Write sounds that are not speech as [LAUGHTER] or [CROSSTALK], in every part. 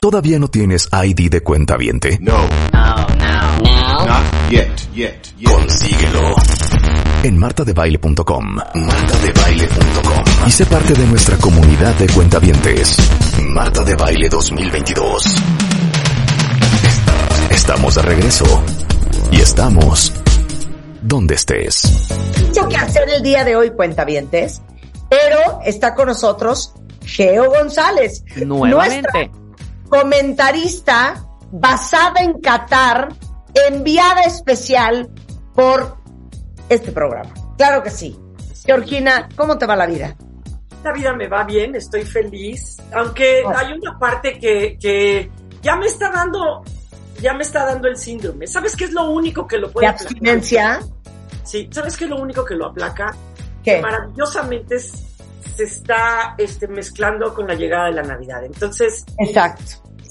¿Todavía no tienes ID de cuenta viente? No. No, no. No. Not yet, yet, yet. Consíguelo en martadebaile.com. Martadebaile.com. Y sé parte de nuestra comunidad de cuentavientes. Marta de Baile 2022. Estamos de regreso. Y estamos donde estés. Mucho que hacer el día de hoy, cuentavientes. Pero está con nosotros Geo González. Nuevamente. Nuestra comentarista basada en Qatar, enviada especial por este programa. Claro que sí. Georgina, ¿cómo te va la vida? La vida me va bien, estoy feliz, aunque Oh. hay una parte que, que ya me está dando, ya me está dando el síndrome. ¿Sabes qué es lo único que lo ¿De puede aplacar? abstinencia? Sí, ¿sabes qué es lo único que lo aplaca? ¿Qué? Maravillosamente s- se está este, mezclando con la llegada de la Navidad. Entonces, Exacto.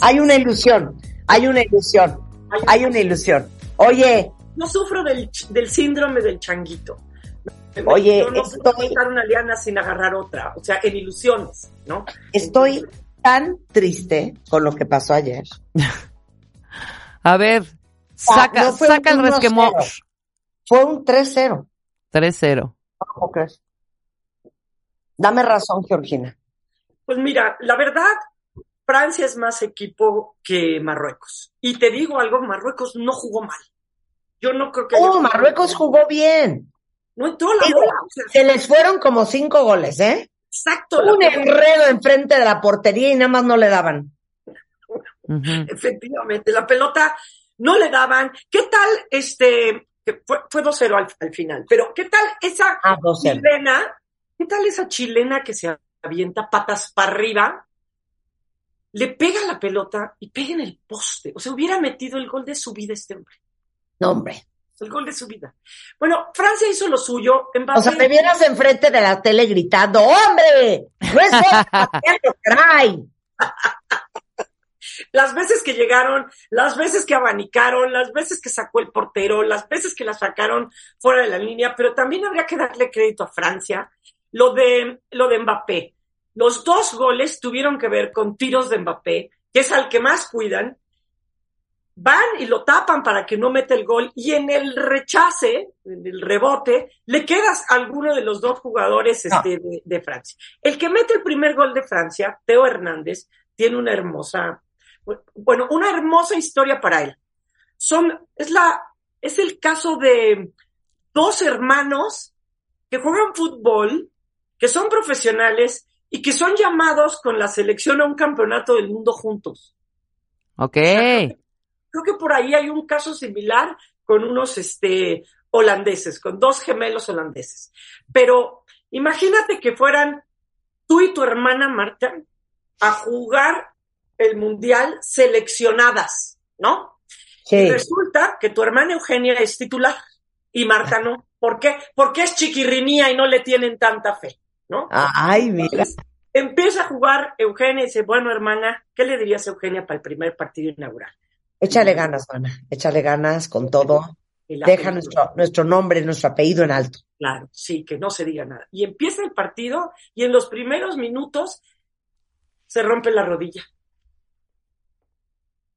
Hay una ilusión. Hay una ilusión. Hay una ilusión. Oye, no sufro del, del síndrome del changuito. Oye, no, no puedo estoy- una liana sin agarrar otra, o sea, en ilusiones, ¿no? estoy tan triste con lo que pasó ayer. [LAUGHS] A ver, saca, Ah, no fue saca el un 1-0. resquemor. Fue un 3-0. 3-0. ¿Cómo crees? Dame razón, Georgina. Pues mira, la verdad, Francia es más equipo que Marruecos. Y te digo algo, Marruecos no jugó mal. Yo no creo que... Oh, Marruecos mal. jugó bien. No entró la Digo, bola. o sea, Se les fueron como cinco goles, ¿eh? exacto. la Un enredo enfrente de la portería y nada más no le daban. Efectivamente, la pelota no le daban. ¿Qué tal este... que Fue, fue 2-0 al, al final, pero ¿qué tal esa Ah, 2-0. chilena? ¿Qué tal esa chilena que se avienta patas para arriba? Le pega la pelota y pega en el poste. O sea, hubiera metido el gol de su vida este hombre. No, hombre. El gol de su vida. Bueno, Francia hizo lo suyo. En O sea, te vieras enfrente de la tele gritando, ¡hombre! ¡No es gol! [LAUGHS] Las veces que llegaron, las veces que abanicaron, las veces que sacó el portero, las veces que la sacaron fuera de la línea, pero también habría que darle crédito a Francia. Lo de, lo de Mbappé. Los dos goles tuvieron que ver con tiros de Mbappé, que es al que más cuidan. Van y lo tapan para que no meta el gol y en el rechace, en el rebote, le quedas a alguno de los dos jugadores No. este, de, de Francia. El que mete el primer gol de Francia, Teo Hernández, tiene una hermosa, bueno, una hermosa historia para él. Son, es la, es el caso de dos hermanos que juegan fútbol, que son profesionales y que son llamados con la selección a un campeonato del mundo juntos. Ok. Creo que por ahí hay un caso similar con unos este, holandeses, con dos gemelos holandeses. Pero imagínate que fueran tú y tu hermana Marta a jugar el mundial seleccionadas, ¿no? Y Sí. resulta que tu hermana Eugenia es titular y Marta no. ¿Por qué? Porque es chiquirrinía y no le tienen tanta fe, ¿no? Ay, mira. Entonces, empieza a jugar Eugenia y dice, bueno, hermana, ¿qué le dirías a Eugenia para el primer partido inaugural? Échale ganas, mana. Échale ganas con todo. Deja nuestro, nuestro nombre, nuestro apellido en alto. Claro, sí, que no se diga nada. Y empieza el partido y en los primeros minutos se rompe la rodilla.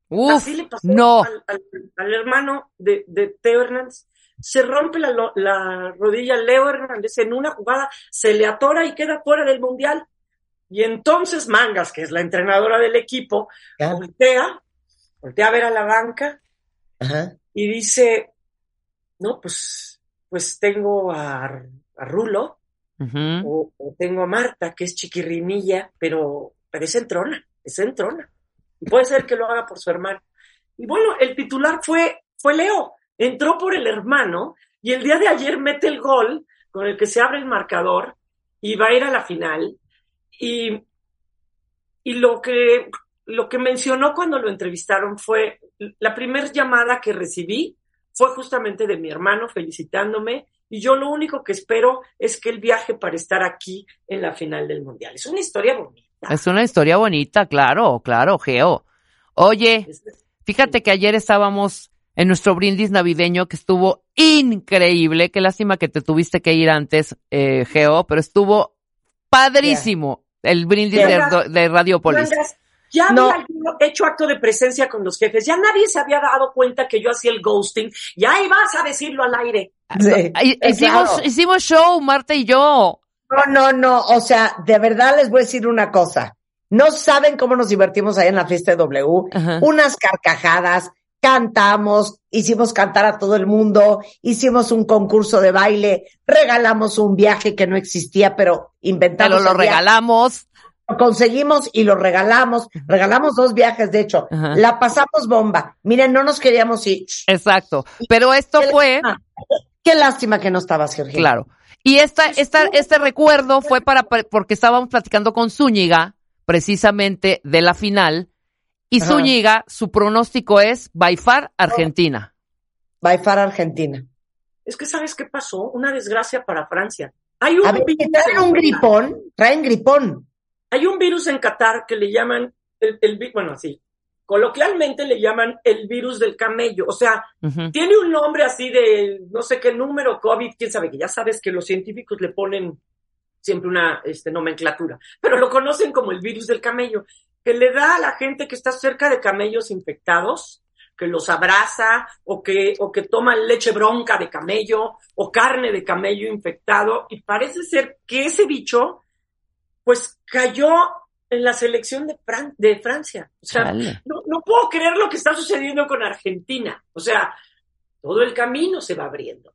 Uf, Así le pasó no. al, al- al hermano de, de Teo Hernández. Se rompe la, la rodilla Leo Hernández en una jugada, se le atora y queda fuera del mundial. Y entonces Mangas, que es la entrenadora del equipo, voltea, voltea a ver a la banca Ajá. y dice, no, pues, pues tengo a, a Rulo, o, o tengo a Marta, que es chiquirrinilla, pero, pero es entrona, es entrona. Y puede ser que lo haga por su hermano. Y bueno, el titular fue, fue Leo. Entró por el hermano y el día de ayer mete el gol con el que se abre el marcador y va a ir a la final. Y, y lo que, lo que mencionó cuando lo entrevistaron fue la primera llamada que recibí fue justamente de mi hermano felicitándome y yo lo único que espero es que él viaje para estar aquí en la final del mundial. Es una historia bonita. Es una historia bonita, claro, claro, Geo. Oye, fíjate que ayer estábamos en nuestro brindis navideño que estuvo increíble. Qué lástima que te tuviste que ir antes, eh, Geo, pero estuvo padrísimo el brindis de, Venga. de Radiopolis. Ya No. había hecho acto de presencia con los jefes. Ya nadie se había dado cuenta que yo hacía el ghosting. Y ahí vas a decirlo al aire. Sí, Hi- Hicimos, claro. hicimos show, Marta y yo. No, no, no. O sea, de verdad les voy a decir una cosa. No saben cómo nos divertimos ahí en la fiesta de W. Ajá. Unas carcajadas, cantamos, hicimos cantar a todo el mundo, hicimos un concurso de baile, regalamos un viaje que no existía, pero inventamos. Pero lo regalamos. Lo conseguimos y lo regalamos. Regalamos dos viajes, de hecho. Ajá. La pasamos bomba. Miren, no nos queríamos ir. Exacto. Pero esto Qué fue, lástima. Qué lástima que no estabas, Georgina. claro. Y esta, esta, este recuerdo fue para, porque estábamos platicando con Zúñiga, precisamente de la final, y Ajá. Zúñiga, su pronóstico es by far Argentina. By far Argentina. Es que, ¿sabes qué pasó? Una desgracia para Francia. Hay un, A ver, virus traen en un Qatar. gripón, traen gripón. Hay un virus en Qatar que le llaman, el, bueno, así, coloquialmente le llaman el virus del camello. O sea, tiene un nombre así de no sé qué número, COVID, quién sabe, que ya sabes que los científicos le ponen siempre una este, nomenclatura, pero lo conocen como el virus del camello, que le da a la gente que está cerca de camellos infectados, que los abraza o que, o que toma leche bronca de camello o carne de camello infectado y parece ser que ese bicho pues cayó en la selección de, Fran- de Francia. O sea, no, no puedo creer lo que está sucediendo con Argentina. O sea, todo el camino se va abriendo.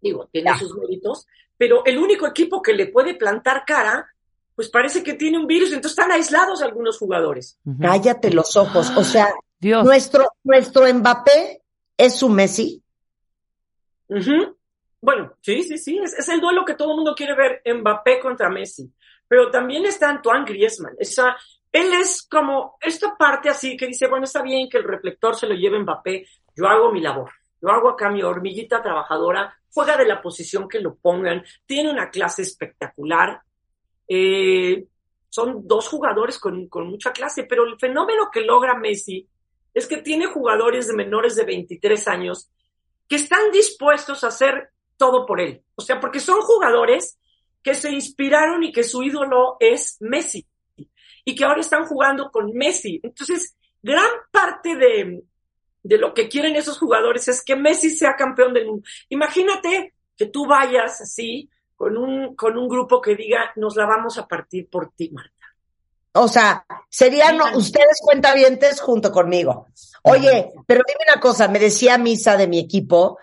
Digo, tiene Ya. sus méritos, pero el único equipo que le puede plantar cara, pues parece que tiene un virus, entonces están aislados algunos jugadores. Cállate los ojos. O sea, [GASPS] Dios. nuestro, nuestro Mbappé es su Messi. Ujú. Bueno, sí, sí, sí, es, es el duelo que todo el mundo quiere ver, Mbappé contra Messi. Pero también está Antoine Griezmann. Esa, él es como esta parte así que dice, bueno, está bien que el reflector se lo lleve Mbappé, yo hago mi labor, yo hago acá mi hormiguita trabajadora, juega de la posición que lo pongan, tiene una clase espectacular. Eh, son dos jugadores con, con mucha clase, pero el fenómeno que logra Messi es que tiene jugadores de menores de 23 años que están dispuestos a hacer todo por él. O sea, porque son jugadores que se inspiraron y que su ídolo es Messi y que ahora están jugando con Messi. Entonces, gran parte de, de lo que quieren esos jugadores es que Messi sea campeón del mundo. Imagínate que tú vayas así con un, con un grupo que diga, nos la vamos a partir por ti, Marta. O sea, serían ustedes cuentavientes junto conmigo. Oye, pero dime una cosa, me decía Misa de mi equipo,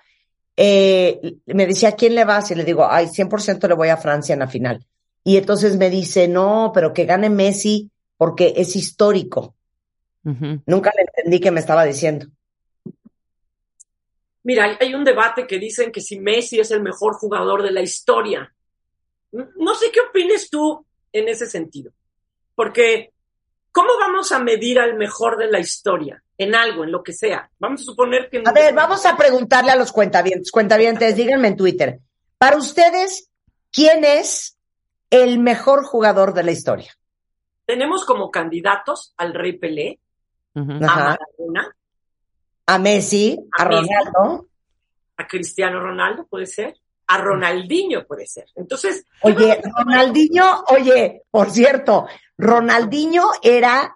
eh, me decía, ¿a quién le vas? Y le digo, ay, 100% le voy a Francia en la final. Y entonces me dice, no, pero que gane Messi porque es histórico. Nunca le entendí qué me estaba diciendo. Mira, hay, un debate que dicen que si Messi es el mejor jugador de la historia. No sé qué opines tú en ese sentido. Porque, ¿cómo vamos a medir al mejor de la historia? En algo, en lo que sea. Vamos a suponer que... A ver, vamos a preguntarle a los cuentavientes. Cuentavientes, díganme en Twitter. Para ustedes, ¿quién es el mejor jugador de la historia? Tenemos como candidatos al Rey Pelé, a. Maradona, A Messi, a. Ronaldo. a Cristiano Ronaldo, puede ser, a Ronaldinho, puede ser. Entonces, Oye, Ronaldinho, oye, por cierto, Ronaldinho era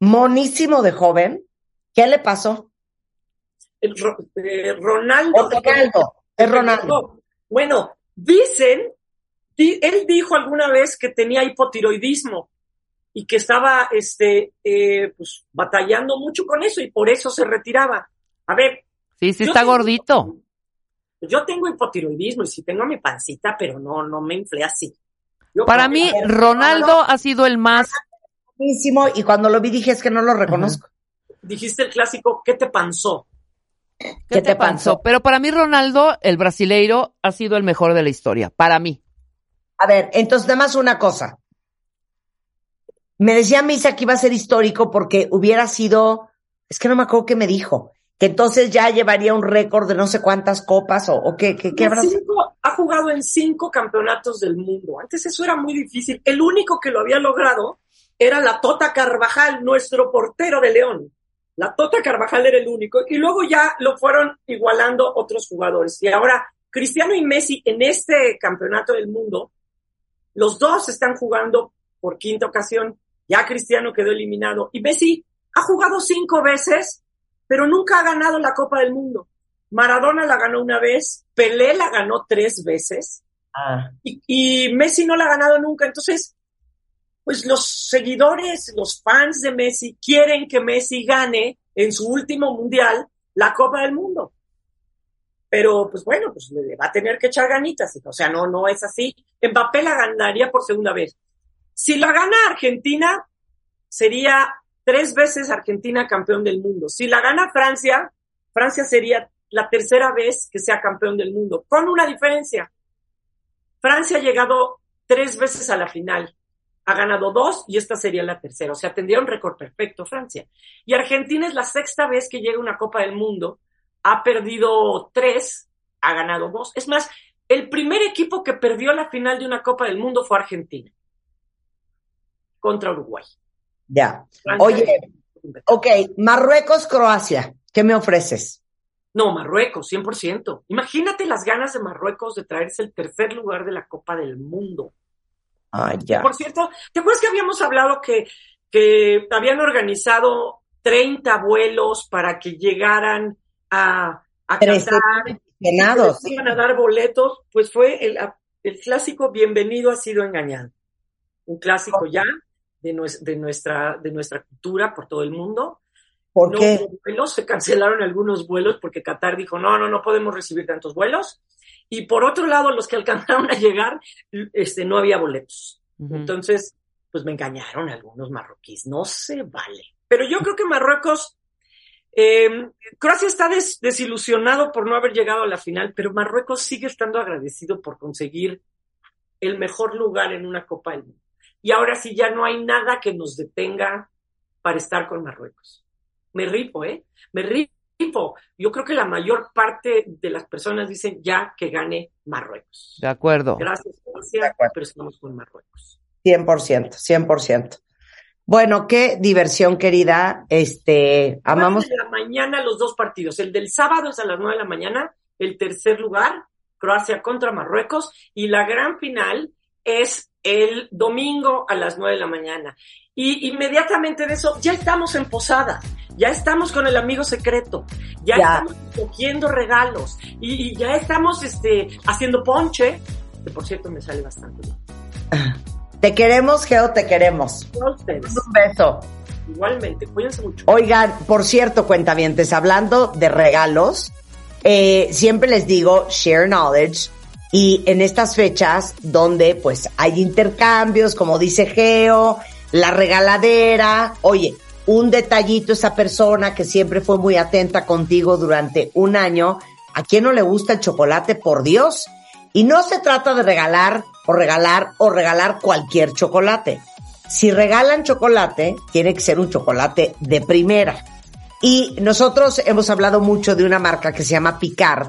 monísimo de joven. ¿Qué le pasó? el eh, Ronaldo... Ronaldo, es Ronaldo. Bueno, dicen, di- él dijo alguna vez que tenía hipotiroidismo y que estaba este, eh, pues, batallando mucho con eso y por eso se retiraba. A ver, Sí, sí está tengo- gordito. Yo tengo hipotiroidismo y sí tengo mi pancita, pero no, no me inflé así. Yo Para mí, Ronaldo ha sido el más. Monísimo, y cuando lo vi dije, es que no lo reconozco. Dijiste el clásico, ¿qué te panzó? ¿Qué te pasó? Pero para mí, Ronaldo, el brasileiro, ha sido el mejor de la historia. Para mí. A ver, entonces nada más una cosa. Me decía Misa que iba a ser histórico porque hubiera sido, es que no me acuerdo qué me dijo, que entonces ya llevaría un récord de no sé cuántas copas o, o qué, qué, qué habrá sido. Cinco- ha jugado en cinco campeonatos del mundo. Antes eso era muy difícil. El único que lo había logrado era la Tota Carvajal, nuestro portero de León. La Tota Carvajal era el único. Y luego ya lo fueron igualando otros jugadores. Y ahora Cristiano y Messi en este campeonato del mundo, los dos están jugando por quinta ocasión. Ya Cristiano quedó eliminado. Y Messi ha jugado cinco veces, pero nunca ha ganado la Copa del Mundo. Maradona la ganó una vez, Pelé la ganó tres veces Ah, y, y Messi no la ha ganado nunca. Entonces, pues los seguidores, los fans de Messi quieren que Messi gane en su último mundial la Copa del Mundo. Pero, pues bueno, pues le va a tener que echar ganitas. O sea, no, no es así. Mbappé la ganaría por segunda vez. Si la gana Argentina, sería tres veces Argentina campeón del mundo. Si la gana Francia, Francia sería la tercera vez que sea campeón del mundo, con una diferencia. Francia ha llegado tres veces a la final. Ha ganado dos y esta sería la tercera. O sea, tendría un récord perfecto Francia. Y Argentina es la sexta vez que llega a una Copa del Mundo. Ha perdido tres, ha ganado dos. Es más, el primer equipo que perdió la final de una Copa del Mundo fue Argentina. Contra Uruguay. ya. Francia- Oye, ok, Marruecos, Croacia, ¿qué me ofreces? No, Marruecos, 100%. Imagínate las ganas de Marruecos de traerse el tercer lugar de la Copa del Mundo. Ah, ya. Por cierto, ¿te acuerdas que habíamos hablado que, que habían organizado 30 vuelos para que llegaran a, a Qatar? les iban a dar boletos, pues fue el, el clásico Bienvenido ha sido engañado. Un clásico ya de, de, nuestra, de nuestra cultura por todo el mundo. ¿Por No qué? hubo vuelos, se cancelaron algunos vuelos porque Qatar dijo, no, no, no podemos recibir tantos vuelos. Y por otro lado, los que alcanzaron a llegar, este, no había boletos. Entonces, pues me engañaron algunos marroquíes, no se vale. Pero yo creo que Marruecos, eh, Croacia está des- desilusionado por no haber llegado a la final, pero Marruecos sigue estando agradecido por conseguir el mejor lugar en una Copa del Mundo. Y ahora sí ya no hay nada que nos detenga para estar con Marruecos. Me rifo, ¿eh? Me rifo. Yo creo que la mayor parte de las personas dicen ya que gane Marruecos. De acuerdo. Gracias, De acuerdo. pero estamos con Marruecos. 100%, 100%. Bueno, qué diversión, querida. Este, amamos. De la mañana los dos partidos. El del sábado es a las nueve de la mañana, el tercer lugar, Croacia contra Marruecos, y la gran final es el domingo a las nueve de la mañana. Y inmediatamente de eso, ya estamos en posada, ya estamos con el amigo secreto, ya, Ya. estamos cogiendo regalos, y, y ya estamos este, haciendo ponche, que por cierto me sale bastante bien. Te queremos, Geo, te queremos. Ustedes, Un beso. igualmente, cuídense mucho. Oigan, por cierto, cuentavientes, hablando de regalos, eh, siempre les digo share knowledge y en estas fechas donde pues hay intercambios, como dice Geo, la regaladera, oye, un detallito esa persona que siempre fue muy atenta contigo durante un año, ¿a quién no le gusta el chocolate? Por Dios. Y no se trata de regalar o regalar o regalar cualquier chocolate. Si regalan chocolate, tiene que ser un chocolate de primera. Y nosotros hemos hablado mucho de una marca que se llama Picard,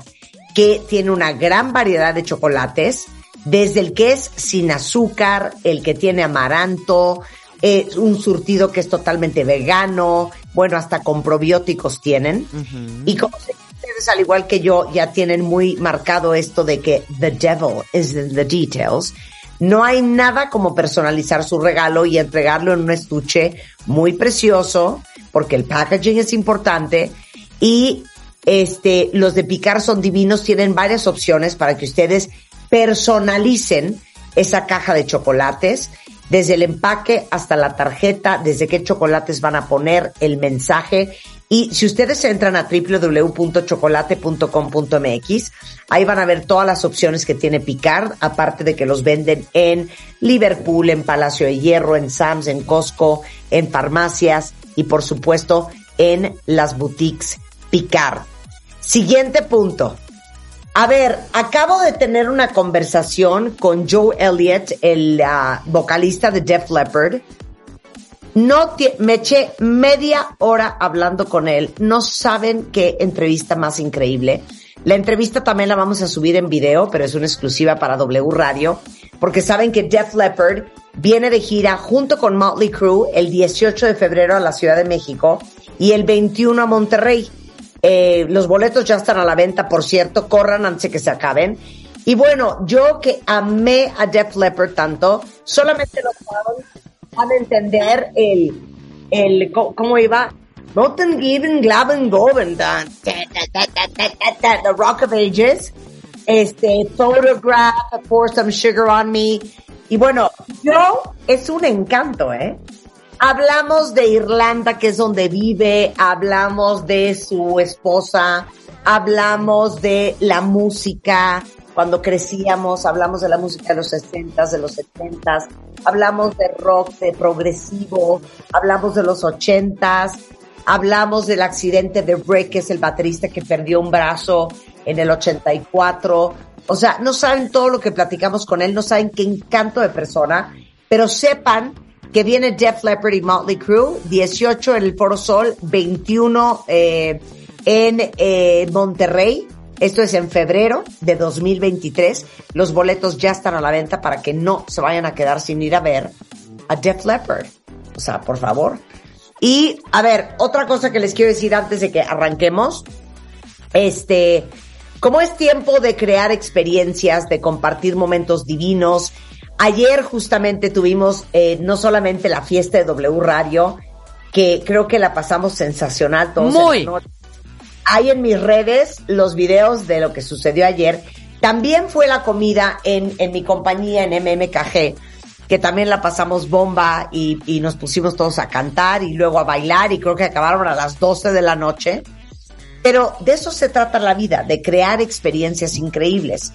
que tiene una gran variedad de chocolates, desde el que es sin azúcar, el que tiene amaranto, eh, un surtido que es totalmente vegano, bueno, hasta con probióticos tienen. Ujú. Y como ustedes, al igual que yo, ya tienen muy marcado esto de que the devil is in the details, no hay nada como personalizar su regalo y entregarlo en un estuche muy precioso, porque el packaging es importante y este, los de Picar son divinos, tienen varias opciones para que ustedes personalicen esa caja de chocolates, desde el empaque hasta la tarjeta, desde qué chocolates van a poner, el mensaje. Y si ustedes entran a www.chocolate.com.mx, ahí van a ver todas las opciones que tiene Picard, aparte de que los venden en Liverpool, en Palacio de Hierro, en Sam's, en Costco, en farmacias y por supuesto en las boutiques Picard. Siguiente punto. A ver, acabo de tener una conversación con Joe Elliott, el ah, vocalista de Def Leppard. No me eché media hora hablando con él. No saben qué entrevista más increíble. La entrevista también la vamos a subir en video, pero es una exclusiva para W Radio, porque saben que Def Leppard viene de gira junto con Motley Crue el 18 de febrero a la Ciudad de México y el 21 a Monterrey. Eh, los boletos ya están a la venta, por cierto, corran antes de que se acaben. Y bueno, yo que amé a Def Leppard tanto, solamente lo a entender el, el cómo iba. Ta, ta, ta, ta, The Rock of Ages. Este, Photograph, Pour Some Sugar on Me. Y bueno, yo, es un encanto, ¿eh? Hablamos de Irlanda, que es donde vive, hablamos de su esposa, hablamos de la música, cuando crecíamos, hablamos de la música de los 60 de los 70 hablamos de rock, de progresivo, hablamos de los 80 hablamos del accidente de es el baterista que perdió un brazo en el 84. O sea, no saben todo lo que platicamos con él, no saben qué encanto de persona, pero sepan que viene Def Leppard y Motley Crue, 18 en el Foro Sol, 21 eh, en eh, Monterrey. Esto es en febrero de 2023. Los boletos ya están a la venta para que no se vayan a quedar sin ir a ver a Def Leppard. O sea, por favor. Y, a ver, otra cosa que les quiero decir antes de que arranquemos. Este, como es tiempo de crear experiencias, de compartir momentos divinos. Ayer justamente tuvimos eh, no solamente la fiesta de W Radio, que creo que la pasamos sensacional todos. Muy. Hay en mis redes los videos de lo que sucedió ayer. También fue la comida en, en mi compañía en MMKG, que también la pasamos bomba y, y nos pusimos todos a cantar y luego a bailar y creo que acabaron a las 12 de la noche. Pero de eso se trata la vida, de crear experiencias increíbles.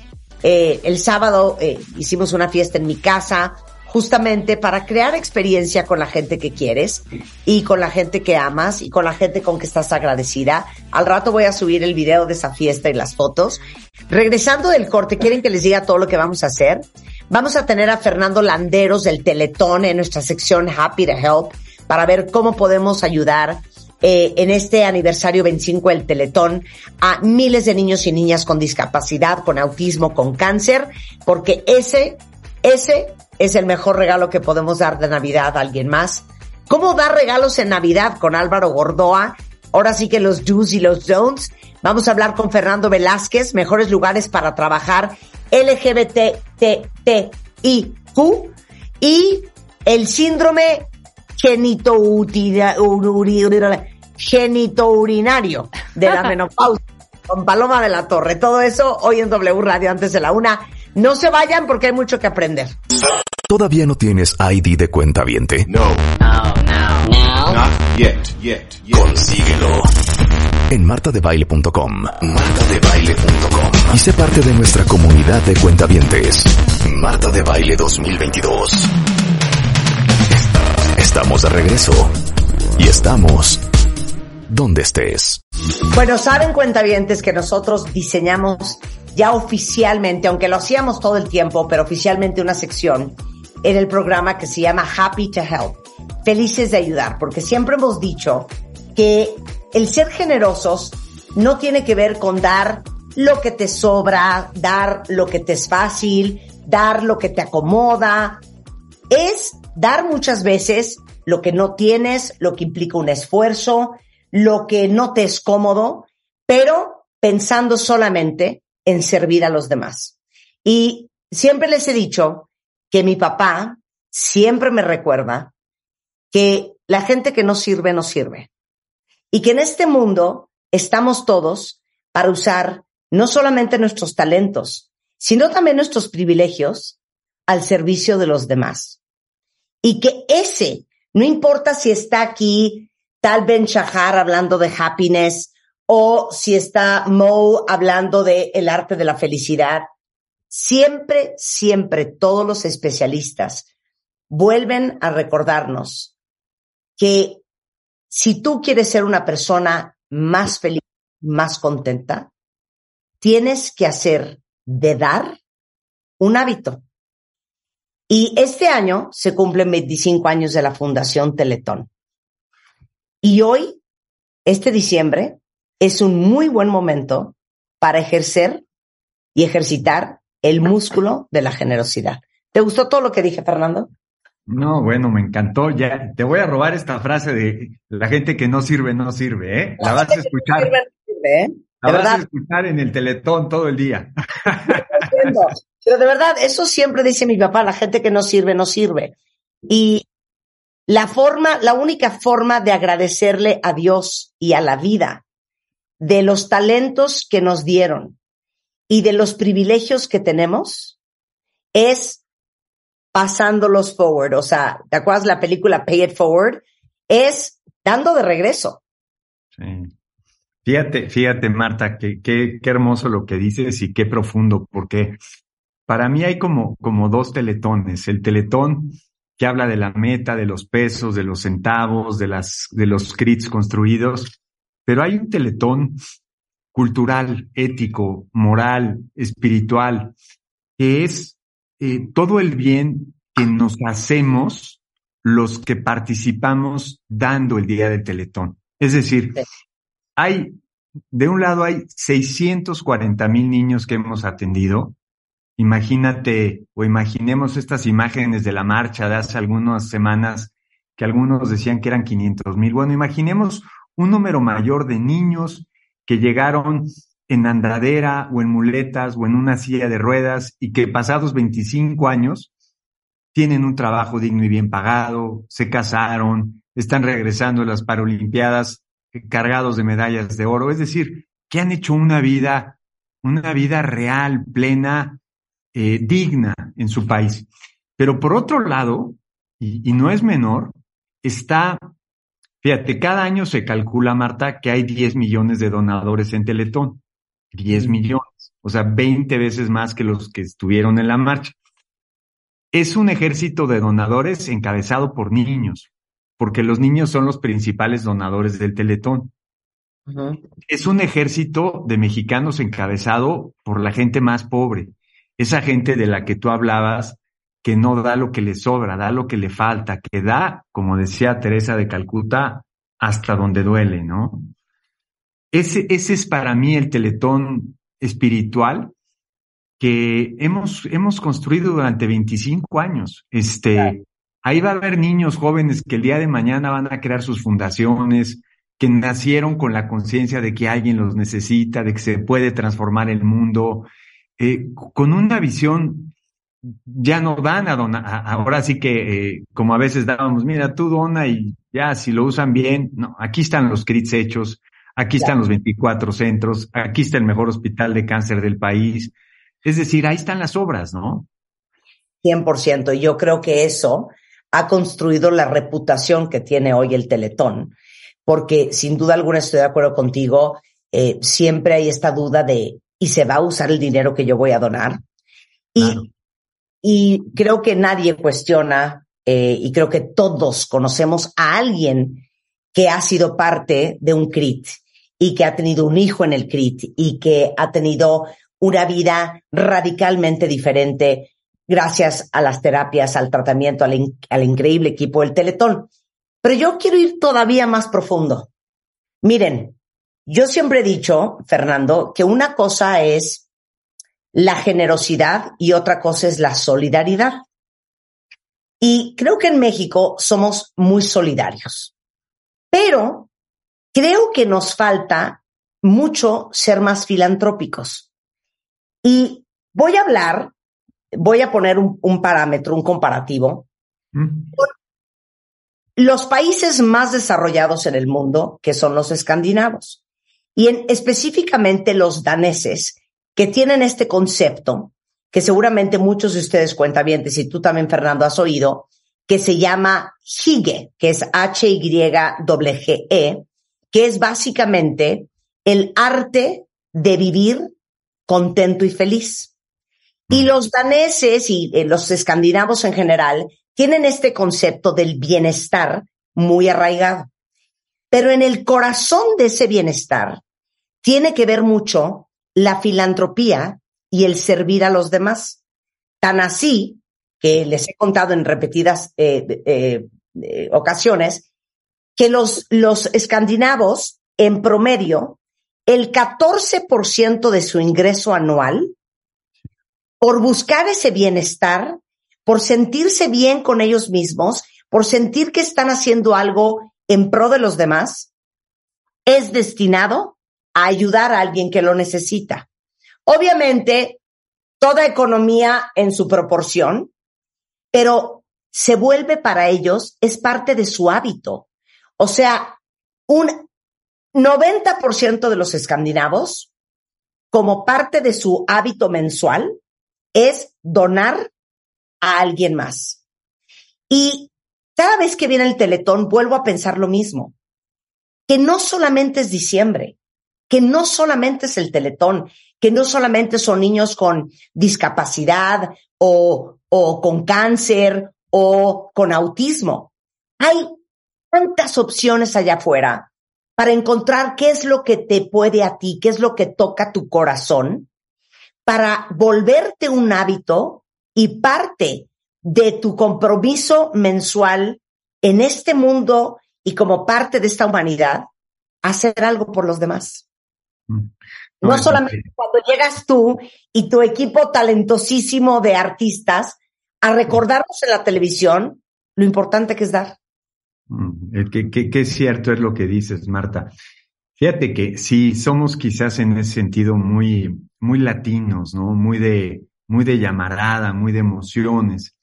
Eh, el sábado eh, hicimos una fiesta en mi casa, justamente para crear experiencia con la gente que quieres y con la gente que amas y con la gente con que estás agradecida. Al rato voy a subir el video de esa fiesta y las fotos. Regresando del corte, ¿quieren que les diga todo lo que vamos a hacer? Vamos a tener a Fernando Landeros del Teletón en nuestra sección Happy to Help para ver cómo podemos ayudar eh, en este aniversario 25 del Teletón a miles de niños y niñas con discapacidad, con autismo, con cáncer, porque ese, ese es el mejor regalo que podemos dar de Navidad a alguien más. ¿Cómo dar regalos en Navidad con Álvaro Gordoa? Ahora sí que los do's y los don'ts. Vamos a hablar con Fernando Velázquez, mejores lugares para trabajar LGBTTIQ y el síndrome uri- genitourinario de la [LAUGHS] menopausia con Paloma de la Torre. Todo eso hoy en W Radio antes de la una. No se vayan porque hay mucho que aprender. ¿Todavía no tienes ID de cuenta viente? No, No, no. Now. not yet, yet, yet. Consíguelo en martadebaile.com. Martadebaile.com. Y sé parte de nuestra comunidad de cuentavientes. Marta de Baile 2022. Estamos de regreso. Y estamos donde estés. Bueno, saben cuentavientes que nosotros diseñamos ya oficialmente, aunque lo hacíamos todo el tiempo, pero oficialmente una sección en el programa que se llama Happy to Help. Felices de ayudar, porque siempre hemos dicho que el ser generosos no tiene que ver con dar lo que te sobra, dar lo que te es fácil, dar lo que te acomoda. Es dar muchas veces lo que no tienes, lo que implica un esfuerzo, lo que no te es cómodo, pero pensando solamente en servir a los demás. Y siempre les he dicho que mi papá siempre me recuerda que la gente que no sirve, no sirve. Y que en este mundo estamos todos para usar no solamente nuestros talentos, sino también nuestros privilegios al servicio de los demás. Y que ese, no importa si está aquí tal Ben Shahar hablando de happiness o si está Mo hablando de el arte de la felicidad, siempre, siempre todos los especialistas vuelven a recordarnos que si tú quieres ser una persona más feliz, más contenta, tienes que hacer de dar un hábito. Y este año se cumplen 25 años de la Fundación Teletón. Y hoy, este diciembre, es un muy buen momento para ejercer y ejercitar el músculo de la generosidad. ¿Te gustó todo lo que dije, Fernando? No, bueno, me encantó. Ya te voy a robar esta frase de la gente que no sirve, no sirve, ¿eh? La vas a escuchar, Sirve, sirve, ¿eh? la De vas a escuchar en el Teletón todo el día. Pero de verdad, eso siempre dice mi papá, la gente que no sirve, no sirve. Y la forma, la única forma de agradecerle a Dios y a la vida de los talentos que nos dieron y de los privilegios que tenemos es pasándolos forward. O sea, ¿te acuerdas la película Pay It Forward? Es dando de regreso. Sí. Fíjate, fíjate, Marta, que, qué hermoso lo que dices y qué profundo, porque para mí hay como, como dos teletones. El teletón que habla de la meta, de los pesos, de los centavos, de las, de los crits construidos, pero hay un teletón cultural, ético, moral, espiritual, que es eh, todo el bien que nos hacemos los que participamos dando el día del teletón. Es decir, hay, de un lado hay 640 mil niños que hemos atendido. Imagínate o imaginemos estas imágenes de la marcha de hace algunas semanas que algunos decían que eran 500 mil. Bueno, imaginemos un número mayor de niños que llegaron en andadera o en muletas o en una silla de ruedas y que pasados 25 años tienen un trabajo digno y bien pagado, se casaron, están regresando a las Paralimpiadas cargados de medallas de oro, es decir, que han hecho una vida, una vida real, plena, eh, digna en su país. Pero por otro lado, y, y no es menor, está, fíjate, cada año se calcula, Marta, que hay 10 millones de donadores en Teletón. 10 millones, o sea, 20 veces más que los que estuvieron en la marcha. Es un ejército de donadores encabezado por niños porque los niños son los principales donadores del Teletón. Es un ejército de mexicanos encabezado por la gente más pobre, esa gente de la que tú hablabas, que no da lo que le sobra, da lo que le falta, que da, como decía Teresa de Calcuta, hasta donde duele, ¿no? Ese, ese es para mí el teletón espiritual que hemos, hemos construido durante 25 años. Este, Ahí va a haber niños jóvenes que el día de mañana van a crear sus fundaciones, que nacieron con la conciencia de que alguien los necesita, de que se puede transformar el mundo, eh, con una visión, ya no dan a donar, ahora sí que eh, como a veces dábamos, mira, tú dona y ya si lo usan bien, no, aquí están los crits hechos, aquí están los 24 centros, aquí está el mejor hospital de cáncer del país, es decir, ahí están las obras, ¿no? 100%, y yo creo que eso ha construido la reputación que tiene hoy el Teletón. Porque sin duda alguna estoy de acuerdo contigo, eh, siempre hay esta duda de, ¿y se va a usar el dinero que yo voy a donar? Y, y creo que nadie cuestiona, eh, y creo que todos conocemos a alguien que ha sido parte de un CRIT y que ha tenido un hijo en el CRIT y que ha tenido una vida radicalmente diferente gracias a las terapias, al tratamiento, al, increíble equipo del Teletón. Pero yo quiero ir todavía más profundo. Miren, yo siempre he dicho, Fernando, que una cosa es la generosidad y otra cosa es la solidaridad. Y creo que en México somos muy solidarios. Pero creo que nos falta mucho ser más filantrópicos. Y voy a hablar voy a poner un, parámetro, un comparativo. Mm. Los países más desarrollados en el mundo, que son los escandinavos, y en, específicamente los daneses, que tienen este concepto, que seguramente muchos de ustedes cuentavientes, y tú también, Fernando, has oído, que se llama Hige, que es H-Y-G-E, que es básicamente el arte de vivir contento y feliz. Y los daneses y eh, los escandinavos en general tienen este concepto del bienestar muy arraigado. Pero en el corazón de ese bienestar tiene que ver mucho la filantropía y el servir a los demás. Tan así que les he contado en repetidas eh, eh, ocasiones que los, los escandinavos, en promedio, el 14% de su ingreso anual por buscar ese bienestar, por sentirse bien con ellos mismos, por sentir que están haciendo algo en pro de los demás, es destinado a ayudar a alguien que lo necesita. Obviamente, toda economía en su proporción, pero se vuelve para ellos, es parte de su hábito. O sea, un 90% de los escandinavos, como parte de su hábito mensual, es donar a alguien más. Y cada vez que viene el teletón, vuelvo a pensar lo mismo, que no solamente es diciembre, que no solamente es el teletón, que no solamente son niños con discapacidad o, o con cáncer o con autismo. Hay tantas opciones allá afuera para encontrar qué es lo que te puede a ti, qué es lo que toca tu corazón, para volverte un hábito y parte de tu compromiso mensual en este mundo y como parte de esta humanidad, hacer algo por los demás. No, solamente cuando llegas tú y tu equipo talentosísimo de artistas a recordarnos en la televisión lo importante que es dar. Mm, que, es cierto es lo que dices, Marta. Fíjate que sí, somos quizás en ese sentido muy, muy latinos, ¿no? Muy de, muy de llamarada, muy de emociones.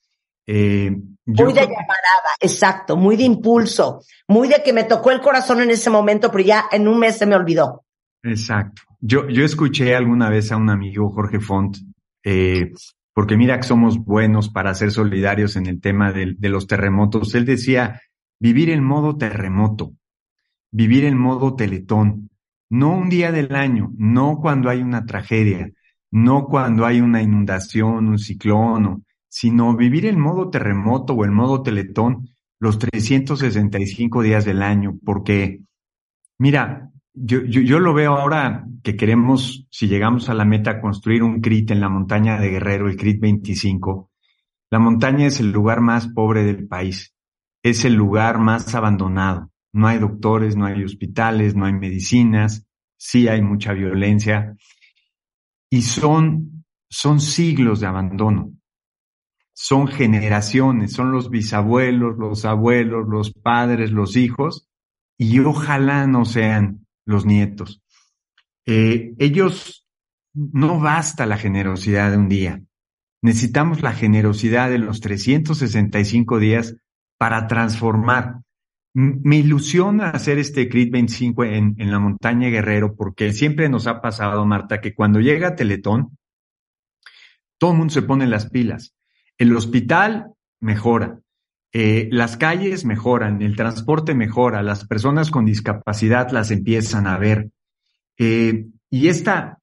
Eh, muy de llamarada, exacto, muy de impulso, muy de que me tocó el corazón en ese momento, pero ya en un mes se me olvidó. Exacto. Yo, yo escuché alguna vez a un amigo, Jorge Font, eh, porque mira que somos buenos para ser solidarios en el tema de, los terremotos. Él decía, vivir en modo terremoto, vivir en modo teletón, no un día del año, no cuando hay una tragedia, no cuando hay una inundación, un ciclón, sino vivir en modo terremoto o en modo teletón los 365 días del año, porque mira, yo, yo, yo, lo veo ahora que queremos, si llegamos a la meta, construir un CRIT en la montaña de Guerrero, el CRIT 25. La montaña es el lugar más pobre del país, es el lugar más abandonado. No hay doctores, no hay hospitales, no hay medicinas, sí hay mucha violencia. Y son, son siglos de abandono. Son generaciones, son los bisabuelos, los abuelos, los padres, los hijos, y ojalá no sean los nietos. Eh, ellos, no basta la generosidad de un día. Necesitamos la generosidad de los 365 días para transformar. Me ilusiona hacer este CRIT 25 en, en la montaña Guerrero porque siempre nos ha pasado, Marta, que cuando llega Teletón, todo el mundo se pone las pilas. El hospital mejora, eh, las calles mejoran, el transporte mejora, las personas con discapacidad las empiezan a ver. Eh, y esta,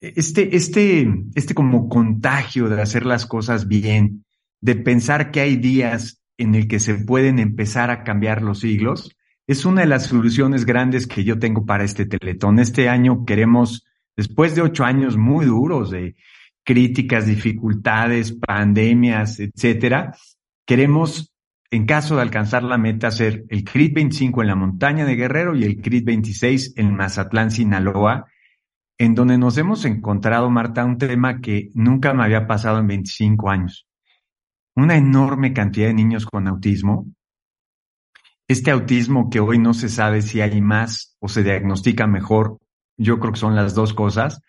este, este, este como contagio de hacer las cosas bien, de pensar que hay días en el que se pueden empezar a cambiar los siglos, es una de las soluciones grandes que yo tengo para este teletón. Este año queremos, después de ocho años muy duros de críticas, dificultades, pandemias, etcétera, Queremos, en caso de alcanzar la meta, hacer el CRIT 25 en la montaña de Guerrero y el CRIT 26 en Mazatlán, Sinaloa, en donde nos hemos encontrado, Marta, un tema que nunca me había pasado en 25 años. Una enorme cantidad de niños con autismo. Este autismo que hoy no se sabe si hay más o se diagnostica mejor, yo creo que son las dos cosas,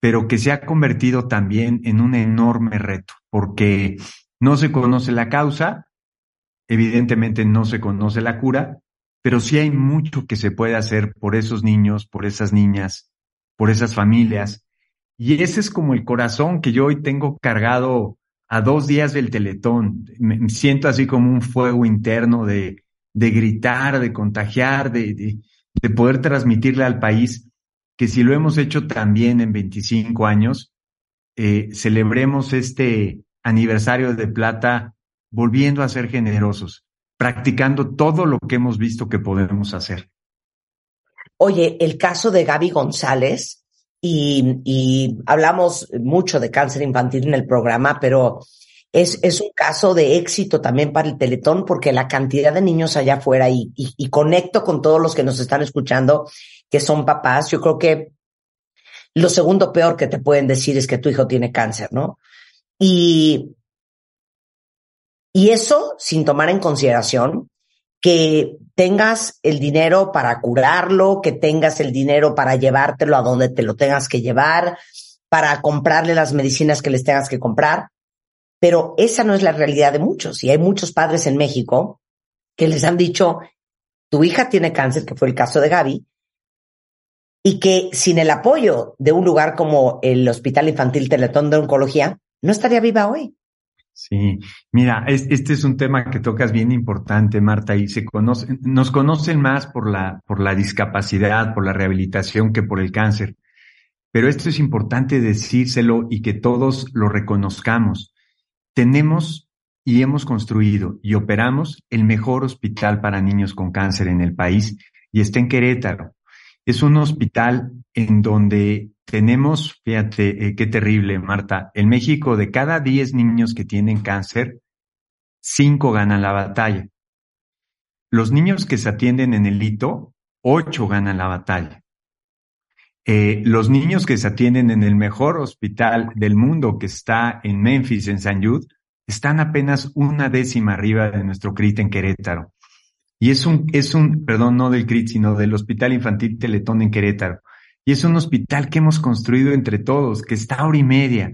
pero que se ha convertido también en un enorme reto, porque no se conoce la causa, evidentemente no se conoce la cura, pero sí hay mucho que se puede hacer por esos niños, por esas niñas, por esas familias. Y ese es como el corazón que yo hoy tengo cargado a dos días del teletón. Me siento así como un fuego interno de, de gritar, de contagiar, de, de, poder transmitirle al país que si lo hemos hecho también en 25 años, eh, celebremos este, aniversario de plata volviendo a ser generosos, practicando todo lo que hemos visto que podemos hacer. Oye, el caso de Gaby González, y, hablamos mucho de cáncer infantil en el programa, pero es, es, un caso de éxito también para el Teletón porque la cantidad de niños allá afuera y, y, conecto con todos los que nos están escuchando que son papás, yo creo que lo segundo peor que te pueden decir es que tu hijo tiene cáncer, ¿no? Y, y eso sin tomar en consideración que tengas el dinero para curarlo, que tengas el dinero para llevártelo a donde te lo tengas que llevar, para comprarle las medicinas que les tengas que comprar. Pero esa no es la realidad de muchos. Y hay muchos padres en México que les han dicho, tu hija tiene cáncer, que fue el caso de Gaby, y que sin el apoyo de un lugar como el Hospital Infantil Teletón de Oncología, no estaría viva hoy. Sí, mira, es- este es un tema que tocas bien importante, Marta, y se conocen, nos conocen más por la, por la discapacidad, por la rehabilitación que por el cáncer. Pero esto es importante decírselo y que todos lo reconozcamos. Tenemos y hemos construido y operamos el mejor hospital para niños con cáncer en el país y está en Querétaro. Es un hospital en donde tenemos, fíjate, eh, qué terrible, Marta, en México de cada 10 niños que tienen cáncer, 5 ganan la batalla. Los niños que se atienden en el hito, 8 ganan la batalla. Eh, los niños que se atienden en el mejor hospital del mundo que está en Memphis, en San Jude, están apenas una décima arriba de nuestro CRIT en Querétaro. Y es un, es un, perdón, no del CRIT, sino del Hospital Infantil Teletón en Querétaro. Y es un hospital que hemos construido entre todos, que está a hora y media,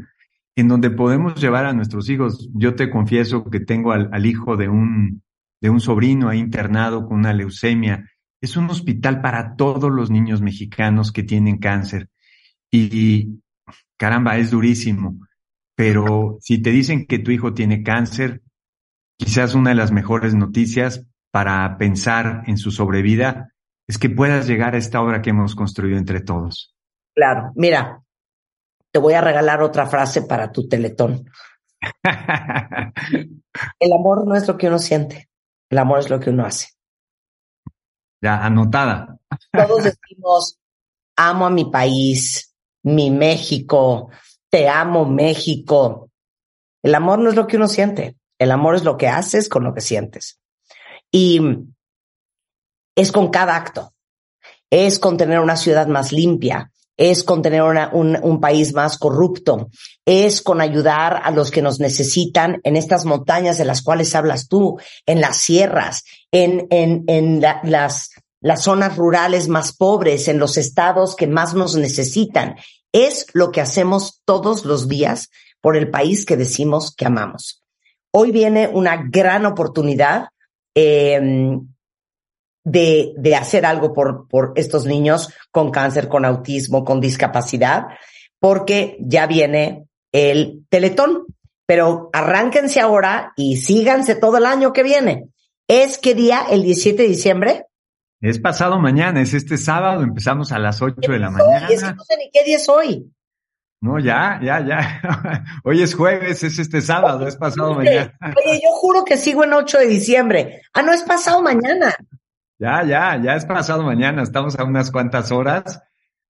en donde podemos llevar a nuestros hijos. Yo te confieso que tengo al, hijo de un, de un sobrino ahí internado con una leucemia. Es un hospital para todos los niños mexicanos que tienen cáncer. Y, y caramba, es durísimo. Pero si te dicen que tu hijo tiene cáncer, quizás una de las mejores noticias para pensar en su sobrevida es que puedas llegar a esta obra que hemos construido entre todos. Claro, mira, te voy a regalar otra frase para tu teletón. [LAUGHS] El amor no es lo que uno siente, el amor es lo que uno hace. ya, anotada. Todos [LAUGHS] decimos, amo a mi país, mi México, te amo México. El amor no es lo que uno siente, el amor es lo que haces con lo que sientes. Y es con cada acto, es con tener una ciudad más limpia, es con tener un, país más corrupto, es con ayudar a los que nos necesitan en estas montañas de las cuales hablas tú, en las sierras, en, en, en la- las, zonas rurales más pobres, en los estados que más nos necesitan. Es lo que hacemos todos los días por el país que decimos que amamos. Hoy viene una gran oportunidad eh, de, de hacer algo por, por estos niños con cáncer, con autismo, con discapacidad, porque ya viene el teletón. Pero arránquense ahora y síganse todo el año que viene. ¿Es qué día? ¿El 17 de diciembre? Es pasado mañana, es este sábado, empezamos a las 8 de la Hoy, es que mañana. no sé ni qué día es hoy. No, ya, ya, ya. [LAUGHS] Hoy es jueves, es este sábado, es pasado mañana. Oye, yo juro que sigo en 8 de diciembre. Ah, no, es pasado mañana. Ya, ya, ya es pasado mañana, estamos a unas cuantas horas.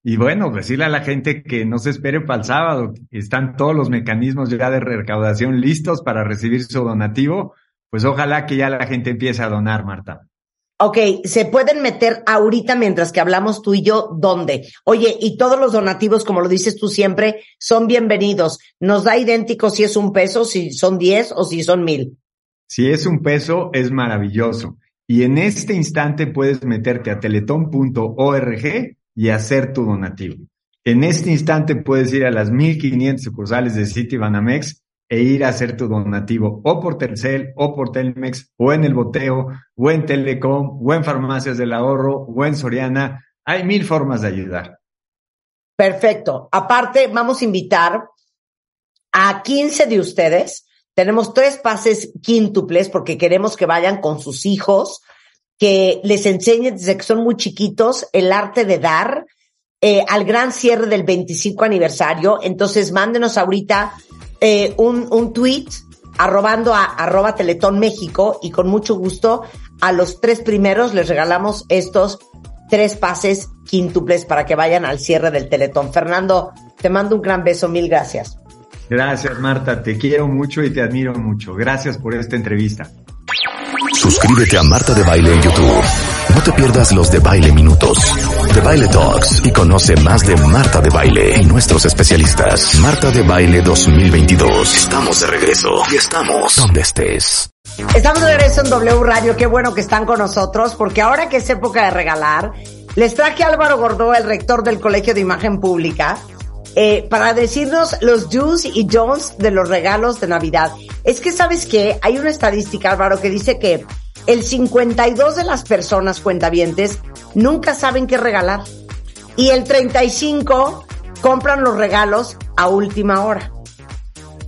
Y bueno, decirle a la gente que no se espere para el sábado, están todos los mecanismos ya de recaudación listos para recibir su donativo. Pues ojalá que ya la gente empiece a donar, Marta. Ok, se pueden meter ahorita mientras que hablamos tú y yo, ¿dónde? Oye, y todos los donativos, como lo dices tú siempre, son bienvenidos. Nos da idéntico si es un peso, si son 10 o si son mil. Si es un peso, es maravilloso. Y en este instante puedes meterte a teletón.org y hacer tu donativo. En este instante puedes ir a las 1500 sucursales de City Banamex e ir a hacer tu donativo o por Telcel o por Telmex o en el boteo o en Telecom o en Farmacias del Ahorro o en Soriana. Hay mil formas de ayudar. Perfecto. Aparte, vamos a invitar a 15 de ustedes. Tenemos tres pases quíntuples porque queremos que vayan con sus hijos, que les enseñen desde que son muy chiquitos el arte de dar eh, al gran cierre del 25 aniversario. Entonces, mándenos ahorita eh, un, un tweet arrobando a arroba Teletón México y con mucho gusto a los tres primeros les regalamos estos tres pases quíntuples para que vayan al cierre del Teletón. Fernando, te mando un gran beso, mil gracias. Gracias, Marta. Te quiero mucho y te admiro mucho. Gracias por esta entrevista. Suscríbete a Marta de Baile en YouTube. No te pierdas los de Baile Minutos, de Baile Talks y conoce más de Marta de Baile y nuestros especialistas. Marta de Baile 2022. Estamos de regreso y estamos donde estés. Estamos de regreso en W Radio, qué bueno que están con nosotros, porque ahora que es época de regalar, les traje a Álvaro Gordó, el rector del Colegio de Imagen Pública, eh, para decirnos los do's y don'ts de los regalos de Navidad. Es que, ¿sabes qué? Hay una estadística, Álvaro, que dice que el 52 de las personas cuentavientes nunca saben qué regalar. Y el 35 compran los regalos a última hora.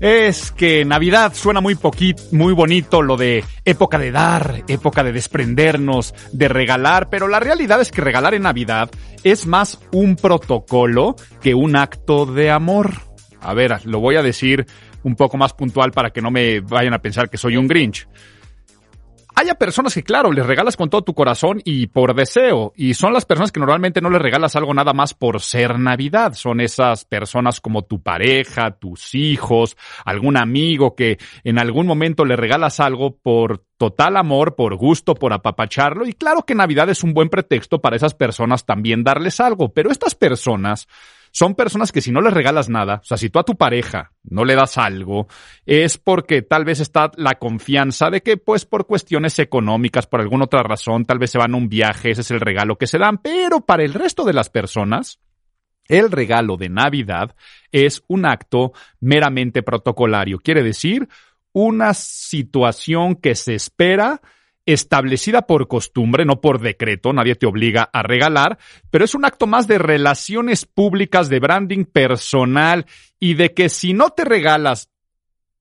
Es que Navidad suena muy poquito, muy bonito lo de época de dar, época de desprendernos, de regalar, pero la realidad es que regalar en Navidad es más un protocolo que un acto de amor. A ver, lo voy a decir un poco más puntual para que no me vayan a pensar que soy un Grinch. Haya personas que, claro, les regalas con todo tu corazón y por deseo, y son las personas que normalmente no les regalas algo nada más por ser Navidad. Son esas personas como tu pareja, tus hijos, algún amigo que en algún momento le regalas algo por total amor, por gusto, por apapacharlo, y claro que Navidad es un buen pretexto para esas personas también darles algo, pero estas personas son personas que si no les regalas nada, o sea, si tú a tu pareja no le das algo, es porque tal vez está la confianza de que, pues, por cuestiones económicas, por alguna otra razón, tal vez se van a un viaje, ese es el regalo que se dan, pero para el resto de las personas, el regalo de Navidad es un acto meramente protocolario. Quiere decir, una situación que se espera establecida por costumbre, no por decreto, nadie te obliga a regalar, pero es un acto más de relaciones públicas, de branding personal y de que si no te regalas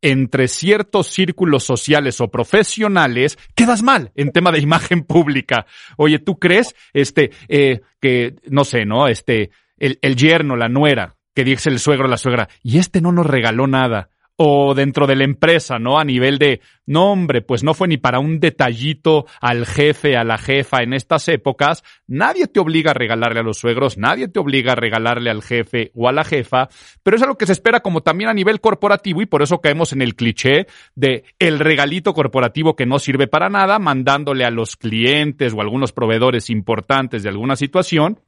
entre ciertos círculos sociales o profesionales, quedas mal en tema de imagen pública. Oye, ¿tú crees este eh, que, no sé, ¿no? Este, el, el yerno, la nuera, que dice el suegro, la suegra, y este no nos regaló nada o dentro de la empresa, ¿no? A nivel de, no hombre, pues no fue ni para un detallito al jefe, a la jefa en estas épocas, nadie te obliga a regalarle a los suegros, nadie te obliga a regalarle al jefe o a la jefa, pero es algo que se espera como también a nivel corporativo y por eso caemos en el cliché de el regalito corporativo que no sirve para nada, mandándole a los clientes o a algunos proveedores importantes de alguna situación.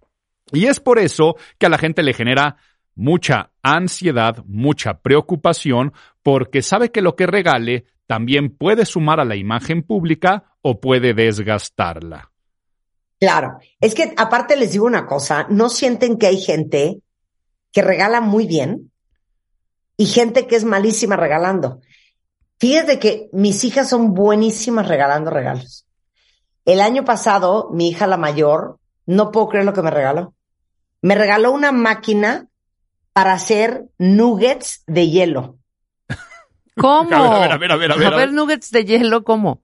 Y es por eso que a la gente le genera mucha ansiedad, mucha preocupación, porque sabe que lo que regale también puede sumar a la imagen pública o puede desgastarla. Claro, es que aparte les digo una cosa, ¿no sienten que hay gente que regala muy bien y gente que es malísima regalando? Fíjate que mis hijas son buenísimas regalando regalos. El año pasado, mi hija la mayor, no puedo creer lo que me regaló. Me regaló una máquina para hacer nuggets de hielo. ¿Cómo? A ver, a ver, a ver, a ver, a ver. nuggets de hielo, ¿cómo?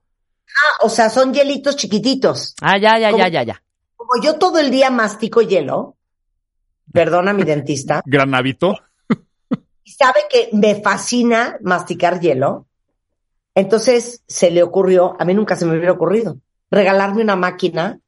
Ah, o sea, son hielitos chiquititos. Ah, ya, ya, ¿Cómo? ya, ya, ya. Como yo todo el día mastico hielo, perdona mi dentista, [LAUGHS] Gran hábito. y sabe que me fascina masticar hielo, entonces se le ocurrió, a mí nunca se me hubiera ocurrido, regalarme una máquina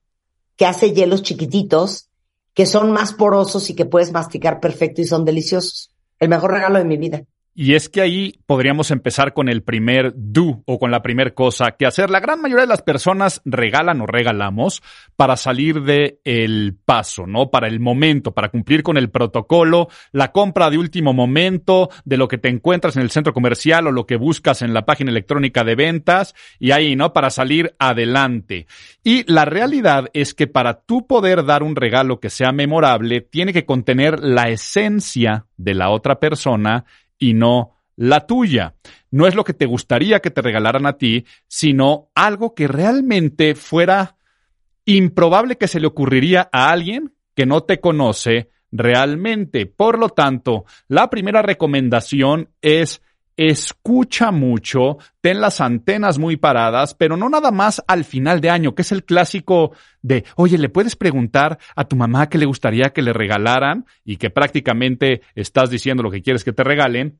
que hace hielos chiquititos, que son más porosos y que puedes masticar perfecto y son deliciosos. El mejor regalo de mi vida. Y es que ahí podríamos empezar con el primer do o con la primer cosa que hacer. La gran mayoría de las personas regalan o regalamos para salir de el paso, ¿no? Para el momento, para cumplir con el protocolo, la compra de último momento, de lo que te encuentras en el centro comercial o lo que buscas en la página electrónica de ventas y ahí, ¿no? Para salir adelante. Y la realidad es que para tú poder dar un regalo que sea memorable, tiene que contener la esencia de la otra persona y no la tuya. No es lo que te gustaría que te regalaran a ti, sino algo que realmente fuera improbable que se le ocurriría a alguien que no te conoce realmente. Por lo tanto, la primera recomendación es escucha mucho, ten las antenas muy paradas, pero no nada más al final de año, que es el clásico de, oye, ¿le puedes preguntar a tu mamá qué le gustaría que le regalaran? Y que prácticamente estás diciendo lo que quieres que te regalen,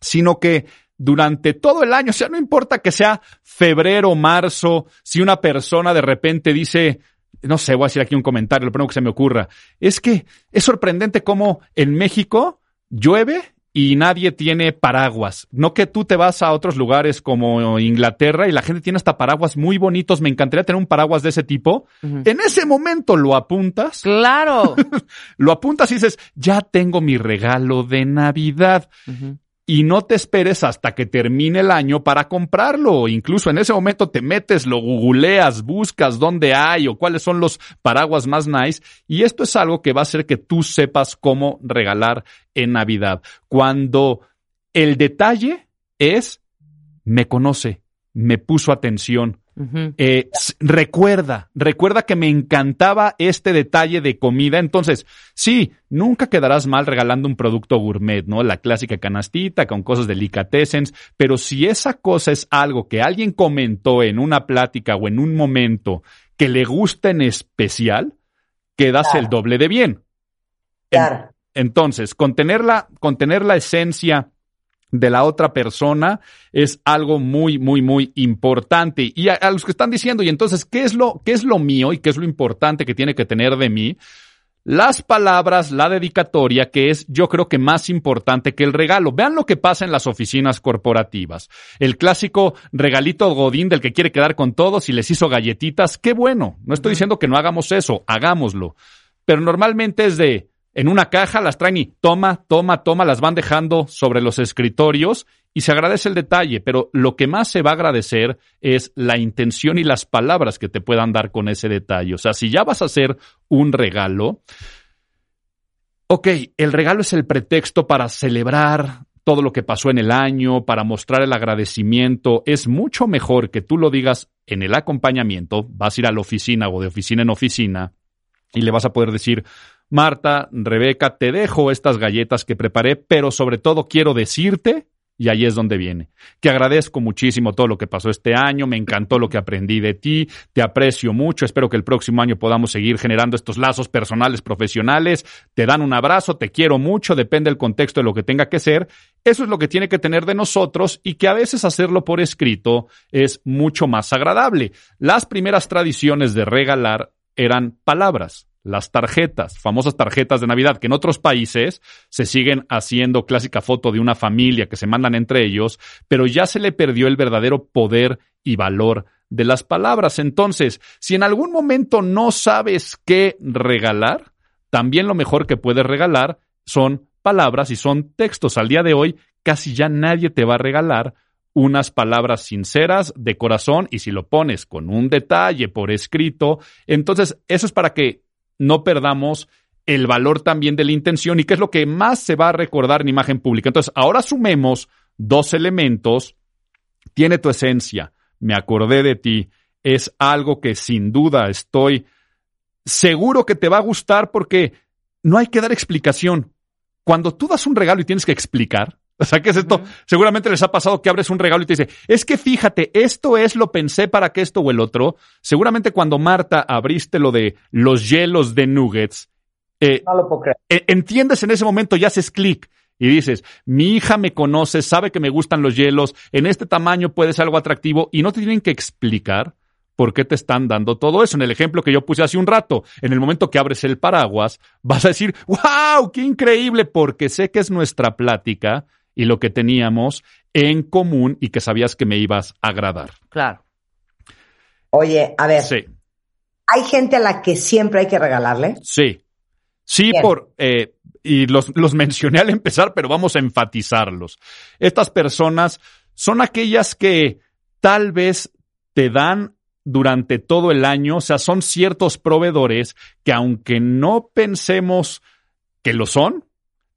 sino que durante todo el año, o sea, no importa que sea febrero, marzo, si una persona de repente dice, no sé, voy a decir aquí un comentario, lo primero que se me ocurra, es que es sorprendente cómo en México llueve y nadie tiene paraguas. No que tú te vas a otros lugares como Inglaterra y la gente tiene hasta paraguas muy bonitos. Me encantaría tener un paraguas de ese tipo. En ese momento lo apuntas, Claro. [LAUGHS] lo apuntas y dices, ya tengo mi regalo de Navidad. Y no te esperes hasta que termine el año para comprarlo. Incluso en ese momento te metes, lo googleas, buscas dónde hay o cuáles son los paraguas más nice. Y esto es algo que va a hacer que tú sepas cómo regalar en Navidad. Cuando el detalle es, me conoce, me puso atención, eh, recuerda, recuerda que me encantaba este detalle de comida. Entonces, sí, nunca quedarás mal regalando un producto gourmet, ¿no? La clásica canastita con cosas delicatessens. Pero si esa cosa es algo que alguien comentó en una plática o en un momento que le gusta en especial, quedas el doble de bien. Claro. entonces, contener la, contener la esencia de la otra persona es algo muy, muy, muy importante. Y a, los que están diciendo, y entonces, ¿qué es, lo, ¿qué es lo mío y qué es lo importante que tiene que tener de mí? Las palabras, la dedicatoria, que es yo creo que más importante que el regalo. Vean lo que pasa en las oficinas corporativas. El clásico regalito godín del que quiere quedar con todos y les hizo galletitas. Qué bueno. No estoy diciendo que no hagamos eso, hagámoslo. Pero normalmente es de, en una caja, las traen y toma, toma, toma, las van dejando sobre los escritorios y se agradece el detalle, pero lo que más se va a agradecer es la intención y las palabras que te puedan dar con ese detalle. O sea, si ya vas a hacer un regalo, ok, el regalo es el pretexto para celebrar todo lo que pasó en el año, para mostrar el agradecimiento. Es mucho mejor que tú lo digas en el acompañamiento, vas a ir a la oficina o de oficina en oficina y le vas a poder decir, Marta, Rebeca, te dejo estas galletas que preparé, pero sobre todo quiero decirte, y ahí es donde viene, que agradezco muchísimo todo lo que pasó este año, me encantó lo que aprendí de ti, te aprecio mucho, espero que el próximo año podamos seguir generando estos lazos personales, profesionales, te dan un abrazo, te quiero mucho, depende del contexto de lo que tenga que ser, eso es lo que tiene que tener de nosotros y que a veces hacerlo por escrito es mucho más agradable. Las primeras tradiciones de regalar eran palabras las tarjetas, famosas tarjetas de Navidad, que en otros países se siguen haciendo clásica foto de una familia que se mandan entre ellos, pero ya se le perdió el verdadero poder y valor de las palabras. Entonces, si en algún momento no sabes qué regalar, también lo mejor que puedes regalar son palabras y son textos. Al día de hoy, casi ya nadie te va a regalar unas palabras sinceras de corazón y si lo pones con un detalle por escrito, entonces eso es para que no perdamos el valor también de la intención y qué es lo que más se va a recordar en imagen pública. Entonces, ahora sumemos dos elementos. Tiene tu esencia, me acordé de ti, es algo que sin duda estoy seguro que te va a gustar porque no hay que dar explicación. Cuando tú das un regalo y tienes que explicar, [LAUGHS] o sea, ¿qué es esto? Seguramente les ha pasado que abres un regalo y te dice, es que fíjate, esto es lo pensé para que esto o el otro. Seguramente cuando Marta abriste lo de los hielos de nuggets, eh, no lo puedo creer. E, entiendes en ese momento y haces clic y dices, mi hija me conoce, sabe que me gustan los hielos, en este tamaño puede ser algo atractivo y no te tienen que explicar por qué te están dando todo eso. En el ejemplo que yo puse hace un rato, en el momento que abres el paraguas, vas a decir, wow, qué increíble, porque sé que es nuestra plática y lo que teníamos en común y que sabías que me ibas a agradar. Claro. Oye, a ver. Sí. ¿Hay gente a la que siempre hay que regalarle? Sí. Sí, por, eh, y los, los mencioné al empezar, pero vamos a enfatizarlos. Estas personas son aquellas que tal vez te dan durante todo el año, o sea, son ciertos proveedores que aunque no pensemos que lo son,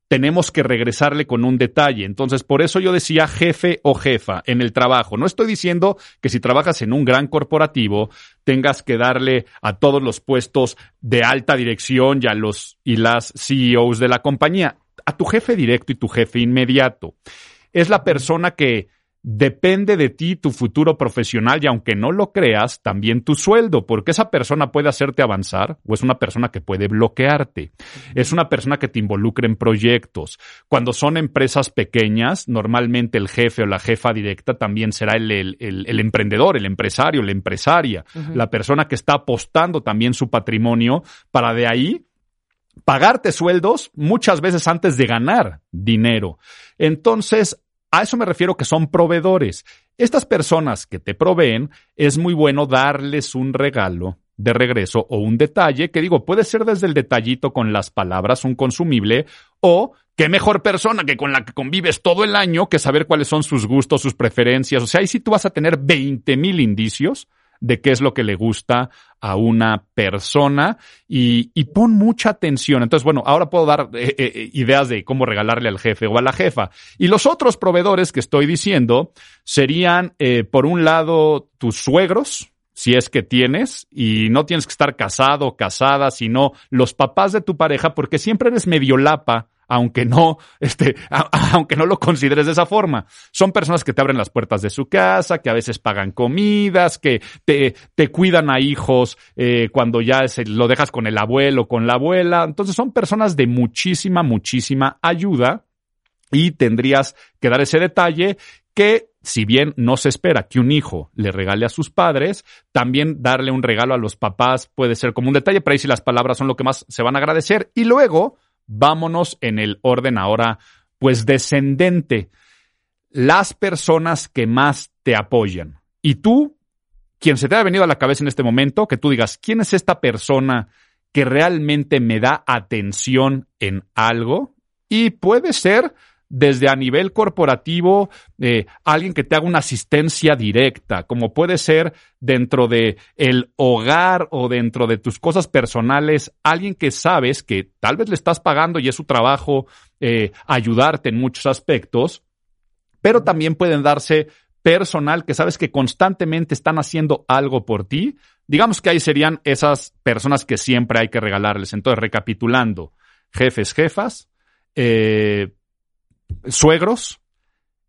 tenemos que regresarle con un detalle. Entonces, por eso yo decía jefe o jefa en el trabajo. No estoy diciendo que si trabajas en un gran corporativo tengas que darle a todos los puestos de alta dirección y a los y las CEOs de la compañía, a tu jefe directo y tu jefe inmediato. Es la persona que depende de ti tu futuro profesional y aunque no lo creas, también tu sueldo, porque esa persona puede hacerte avanzar o es una persona que puede bloquearte. Es una persona que te involucra en proyectos. Cuando son empresas pequeñas, normalmente el jefe o la jefa directa también será el, el, emprendedor, el empresario, la empresaria, la persona que está apostando también su patrimonio para de ahí pagarte sueldos muchas veces antes de ganar dinero. Entonces, a eso me refiero que son proveedores. Estas personas que te proveen, es muy bueno darles un regalo de regreso o un detalle, que digo, puede ser desde el detallito con las palabras, un consumible, o qué mejor persona que con la que convives todo el año que saber cuáles son sus gustos, sus preferencias. O sea, ahí sí tú vas a tener 20 mil indicios de qué es lo que le gusta a una persona y, y pon mucha atención. Entonces, bueno, ahora puedo dar eh, eh, ideas de cómo regalarle al jefe o a la jefa. Y los otros proveedores que estoy diciendo serían, eh, por un lado, tus suegros, si es que tienes, y no tienes que estar casado, casada, sino los papás de tu pareja, porque siempre eres medio lapa aunque no, este, aunque no lo consideres de esa forma. Son personas que te abren las puertas de su casa, que a veces pagan comidas, que te, te cuidan a hijos eh, cuando ya se, lo dejas con el abuelo, con la abuela. Entonces son personas de muchísima, muchísima ayuda y tendrías que dar ese detalle que si bien no se espera que un hijo le regale a sus padres, también darle un regalo a los papás puede ser como un detalle, pero ahí sí las palabras son lo que más se van a agradecer. Y luego, vámonos en el orden ahora, pues descendente. Las personas que más te apoyan. Y tú, quien se te ha venido a la cabeza en este momento, que tú digas, ¿quién es esta persona que realmente me da atención en algo? Y puede ser desde a nivel corporativo, eh, alguien que te haga una asistencia directa, como puede ser dentro de el hogar o dentro de tus cosas personales, alguien que sabes que tal vez le estás pagando y es su trabajo eh, ayudarte en muchos aspectos, pero también pueden darse personal que sabes que constantemente están haciendo algo por ti. Digamos que ahí serían esas personas que siempre hay que regalarles. Entonces, recapitulando, jefes, jefas, eh, suegros.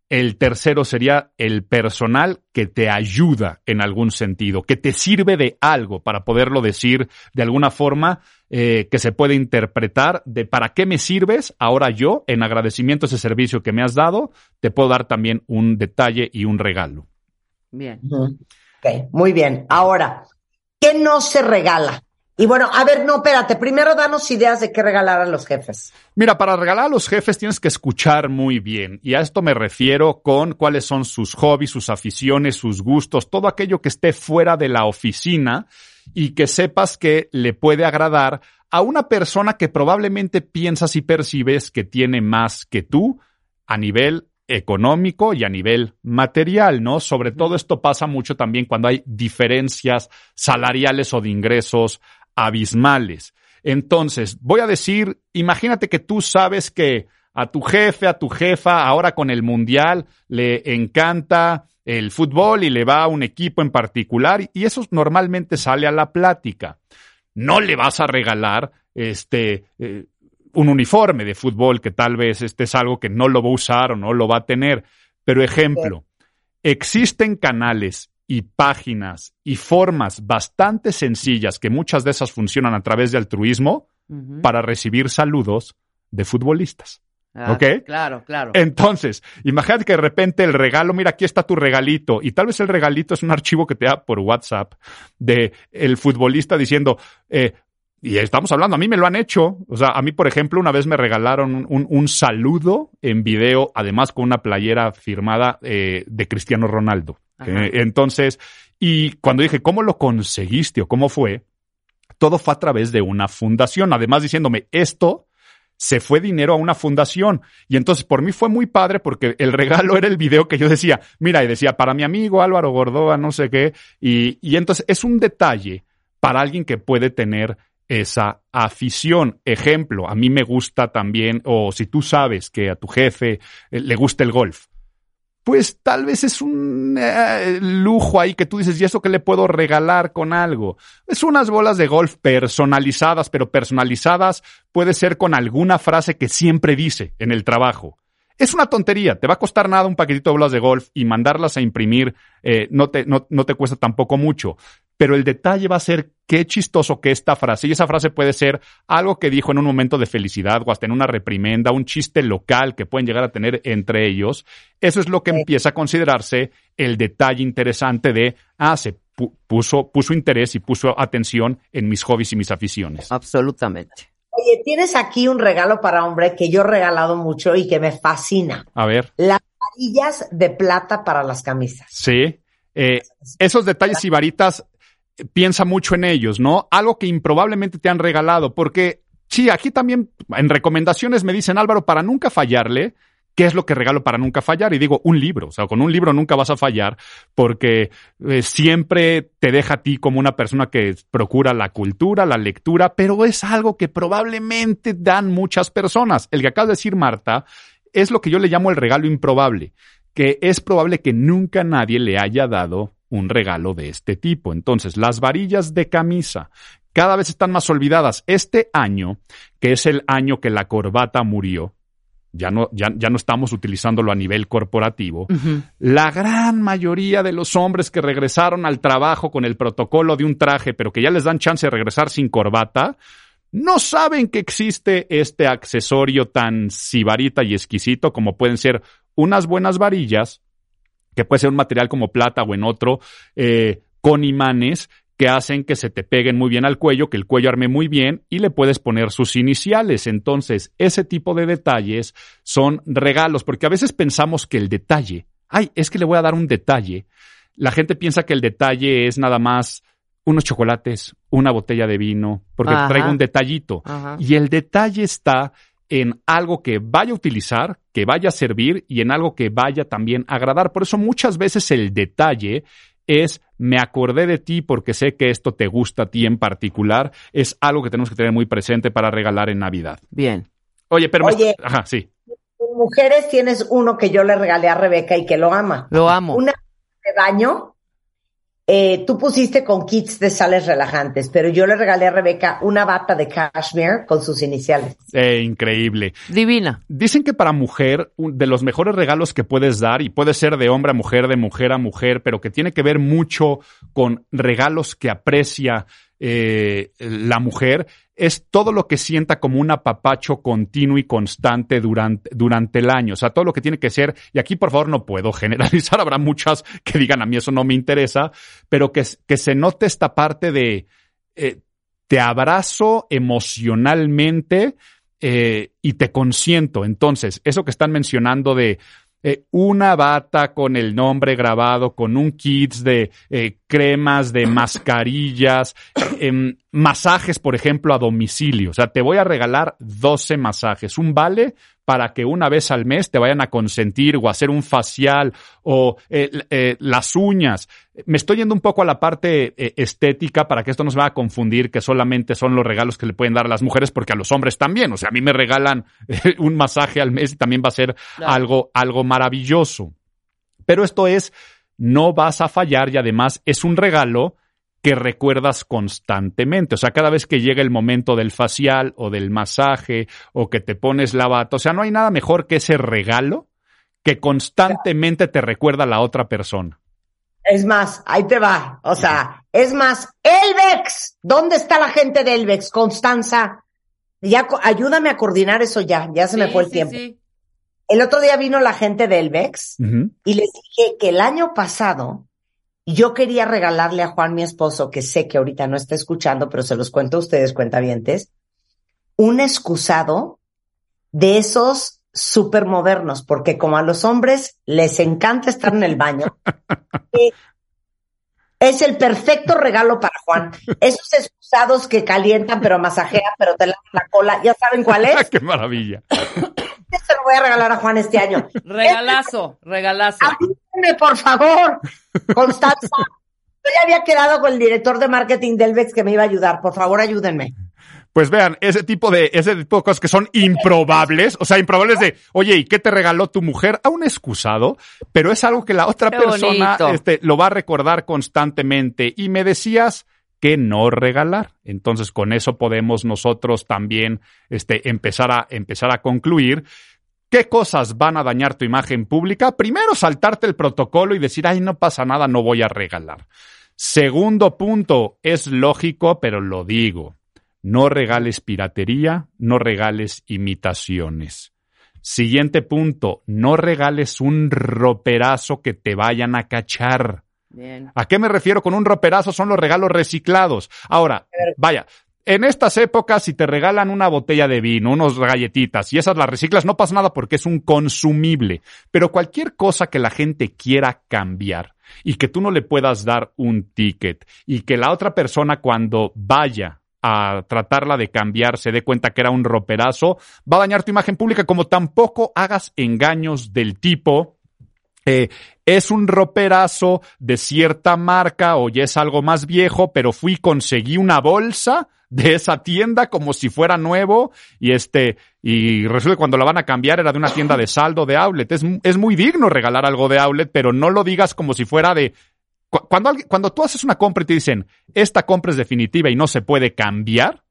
El tercero sería el personal que te ayuda en algún sentido, que te sirve de algo para poderlo decir de alguna forma eh, que se puede interpretar de para qué me sirves. Ahora yo, en agradecimiento a ese servicio que me has dado, te puedo dar también un detalle y un regalo. Bien. Ujú. Ok, muy bien. Ahora, ¿qué no se regala? Y bueno, a ver, no, espérate, primero danos ideas de qué regalar a los jefes. Mira, para regalar a los jefes tienes que escuchar muy bien. Y a esto me refiero con cuáles son sus hobbies, sus aficiones, sus gustos, todo aquello que esté fuera de la oficina y que sepas que le puede agradar a una persona que probablemente piensas y percibes que tiene más que tú a nivel económico y a nivel material, ¿no? Sobre todo esto pasa mucho también cuando hay diferencias salariales o de ingresos abismales. Entonces, voy a decir, imagínate que tú sabes que a tu jefe, a tu jefa, ahora con el mundial, le encanta el fútbol y le va a un equipo en particular y eso normalmente sale a la plática. No le vas a regalar este eh, un uniforme de fútbol que tal vez este es algo que no lo va a usar o no lo va a tener. Pero ejemplo, existen canales y páginas y formas bastante sencillas que muchas de esas funcionan a través de altruismo para recibir saludos de futbolistas. Ah, ¿ok? Claro, claro. Entonces, imagínate que de repente el regalo, mira, aquí está tu regalito, y tal vez el regalito es un archivo que te da por WhatsApp de el futbolista diciendo, eh, y estamos hablando, a mí me lo han hecho, o sea, a mí, por ejemplo, una vez me regalaron un, un- saludo en video, además con una playera firmada eh, de Cristiano Ronaldo. Eh, entonces, y cuando dije, ¿cómo lo conseguiste o cómo fue? Todo fue a través de una fundación, además diciéndome, esto se fue dinero a una fundación. Y entonces por mí fue muy padre porque el regalo era el video que yo decía, mira, y decía, para mi amigo Álvaro Gordoa, no sé qué. Y, y entonces es un detalle para alguien que puede tener esa afición. Ejemplo, a mí me gusta también, o si tú sabes que a tu jefe eh, le gusta el golf, pues tal vez es un eh, lujo ahí que tú dices, ¿y eso qué le puedo regalar con algo? Es unas bolas de golf personalizadas, pero personalizadas puede ser con alguna frase que siempre dice en el trabajo. Es una tontería, te va a costar nada un paquetito de bolas de golf y mandarlas a imprimir eh, no, te, no, no te cuesta tampoco mucho. Pero el detalle va a ser qué chistoso que esta frase, y esa frase puede ser algo que dijo en un momento de felicidad o hasta en una reprimenda, un chiste local que pueden llegar a tener entre ellos. Eso es lo que Sí. empieza a considerarse el detalle interesante de, ah, se pu- puso, puso interés y puso atención en mis hobbies y mis aficiones. Absolutamente. Oye, tienes aquí un regalo para hombre que yo he regalado mucho y que me fascina. A ver. Las varillas de plata para las camisas. Sí. Eh, esos detalles y varitas, piensa mucho en ellos, ¿no? Algo que improbablemente te han regalado, porque Sí, aquí también en recomendaciones me dicen Álvaro, para nunca fallarle, ¿qué es lo que regalo para nunca fallar? Y digo, un libro. O sea, con un libro nunca vas a fallar porque eh, siempre te deja a ti como una persona que procura la cultura, la lectura, pero es algo que probablemente dan muchas personas. El que acaba de decir Marta es lo que yo le llamo el regalo improbable, que es probable que nunca nadie le haya dado un regalo de este tipo. Entonces, las varillas de camisa cada vez están más olvidadas. Este año, que es el año que la corbata murió, ya no, ya, ya no estamos utilizándolo a nivel corporativo, la gran mayoría de los hombres que regresaron al trabajo con el protocolo de un traje, pero que ya les dan chance de regresar sin corbata, no saben que existe este accesorio tan sibarita y exquisito como pueden ser unas buenas varillas, que puede ser un material como plata o en otro, eh, con imanes que hacen que se te peguen muy bien al cuello, que el cuello arme muy bien y le puedes poner sus iniciales. Entonces, ese tipo de detalles son regalos, porque a veces pensamos que el detalle, ay, es que le voy a dar un detalle. La gente piensa que el detalle es nada más unos chocolates, una botella de vino, porque Ajá. traigo un detallito. Ajá. Y el detalle está en algo que vaya a utilizar, que vaya a servir y en algo que vaya también a agradar. Por eso muchas veces el detalle es me acordé de ti porque sé que esto te gusta a ti en particular, es algo que tenemos que tener muy presente para regalar en Navidad. Bien. Oye, pero me- Oye. ajá, sí. En mujeres tienes uno que yo le regalé a Rebeca y que lo ama. Lo amo. Una de baño. Eh, tú pusiste con kits de sales relajantes, pero yo le regalé a Rebeca una bata de cashmere con sus iniciales. Eh, increíble. Divina. Dicen que para mujer, un- de los mejores regalos que puedes dar, y puede ser de hombre a mujer, de mujer a mujer, pero que tiene que ver mucho con regalos que aprecia eh, la mujer, es todo lo que sienta como un apapacho continuo y constante durante, durante el año. O sea, todo lo que tiene que ser, y aquí por favor no puedo [LAUGHS] generalizar, habrá muchas que digan a mí eso no me interesa, pero que, que se note esta parte de eh, te abrazo emocionalmente eh, y te consiento. Entonces, eso que están mencionando de eh, una bata con el nombre grabado, con un kit de eh, cremas, de mascarillas, em, masajes, por ejemplo, a domicilio. O sea, te voy a regalar 12 masajes, un vale para que una vez al mes te vayan a consentir o hacer un facial o eh, eh, las uñas. Me estoy yendo un poco a la parte eh, estética para que esto no se vaya a confundir que solamente son los regalos que le pueden dar a las mujeres porque a los hombres también. O sea, a mí me regalan un masaje al mes y también va a ser algo, algo maravilloso. Pero esto es, no vas a fallar y además es un regalo que recuerdas constantemente. O sea, cada vez que llega el momento del facial o del masaje o que te pones la bata, o sea, no hay nada mejor que ese regalo que constantemente te recuerda a la otra persona. Es más, ahí te va. O sea, es más, Elvex. ¿Dónde está la gente de Elvex? Constanza. Ya, ayúdame a coordinar eso ya. Ya se me fue el sí, tiempo. sí. El otro día vino la gente de Elvex y les dije que el año pasado yo quería regalarle a Juan, mi esposo, que sé que ahorita no está escuchando, pero se los cuento a ustedes, cuentavientes, un excusado de esos súper modernos, porque como a los hombres les encanta estar en el baño, [LAUGHS] eh, es el perfecto regalo para Juan. Esos excusados que calientan, pero masajean, pero te lavan la cola, ¿ya saben cuál es? [LAUGHS] ¡Qué maravilla! Se lo voy a regalar a Juan este año. Regalazo, regalazo. Por favor, Constanza. Yo ya había quedado con el director de marketing del VEX que me iba a ayudar. Por favor, ayúdenme. Pues vean, ese tipo de, ese tipo de cosas que son improbables, o sea, improbables de, oye, ¿y qué te regaló tu mujer? A un excusado, pero es algo que la otra Qué persona este, lo va a recordar constantemente. Y me decías que no regalar. Entonces, con eso podemos nosotros también este, empezar, a, empezar a concluir. ¿Qué cosas van a dañar tu imagen pública? Primero, saltarte el protocolo y decir, ay, no pasa nada, no voy a regalar. Segundo punto, es lógico, pero lo digo. No regales piratería, no regales imitaciones. Siguiente punto, no regales un roperazo que te vayan a cachar. Bien. ¿A qué me refiero con un roperazo? Son los regalos reciclados. Ahora, vaya, en estas épocas, si te regalan una botella de vino, unos galletitas y esas las reciclas, no pasa nada porque es un consumible. Pero cualquier cosa que la gente quiera cambiar y que tú no le puedas dar un ticket y que la otra persona cuando vaya a tratarla de cambiar, se dé cuenta que era un roperazo, va a dañar tu imagen pública, como tampoco hagas engaños del tipo, eh, es un roperazo de cierta marca o ya es algo más viejo, pero fui, conseguí una bolsa de esa tienda como si fuera nuevo y este, y resulta que cuando la van a cambiar era de una tienda de saldo de outlet. Es, es muy digno regalar algo de outlet, pero no lo digas como si fuera de, cuando, cuando tú haces una compra y te dicen, esta compra es definitiva y no se puede cambiar,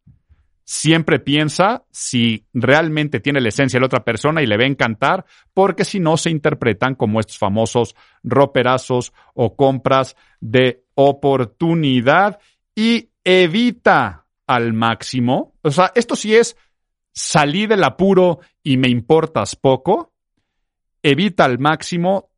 siempre piensa si realmente tiene la esencia de la otra persona y le va a encantar, porque si no se interpretan como estos famosos roperazos o compras de oportunidad y evita al máximo. O sea, esto sí es salí del apuro y me importas poco. Evita al máximo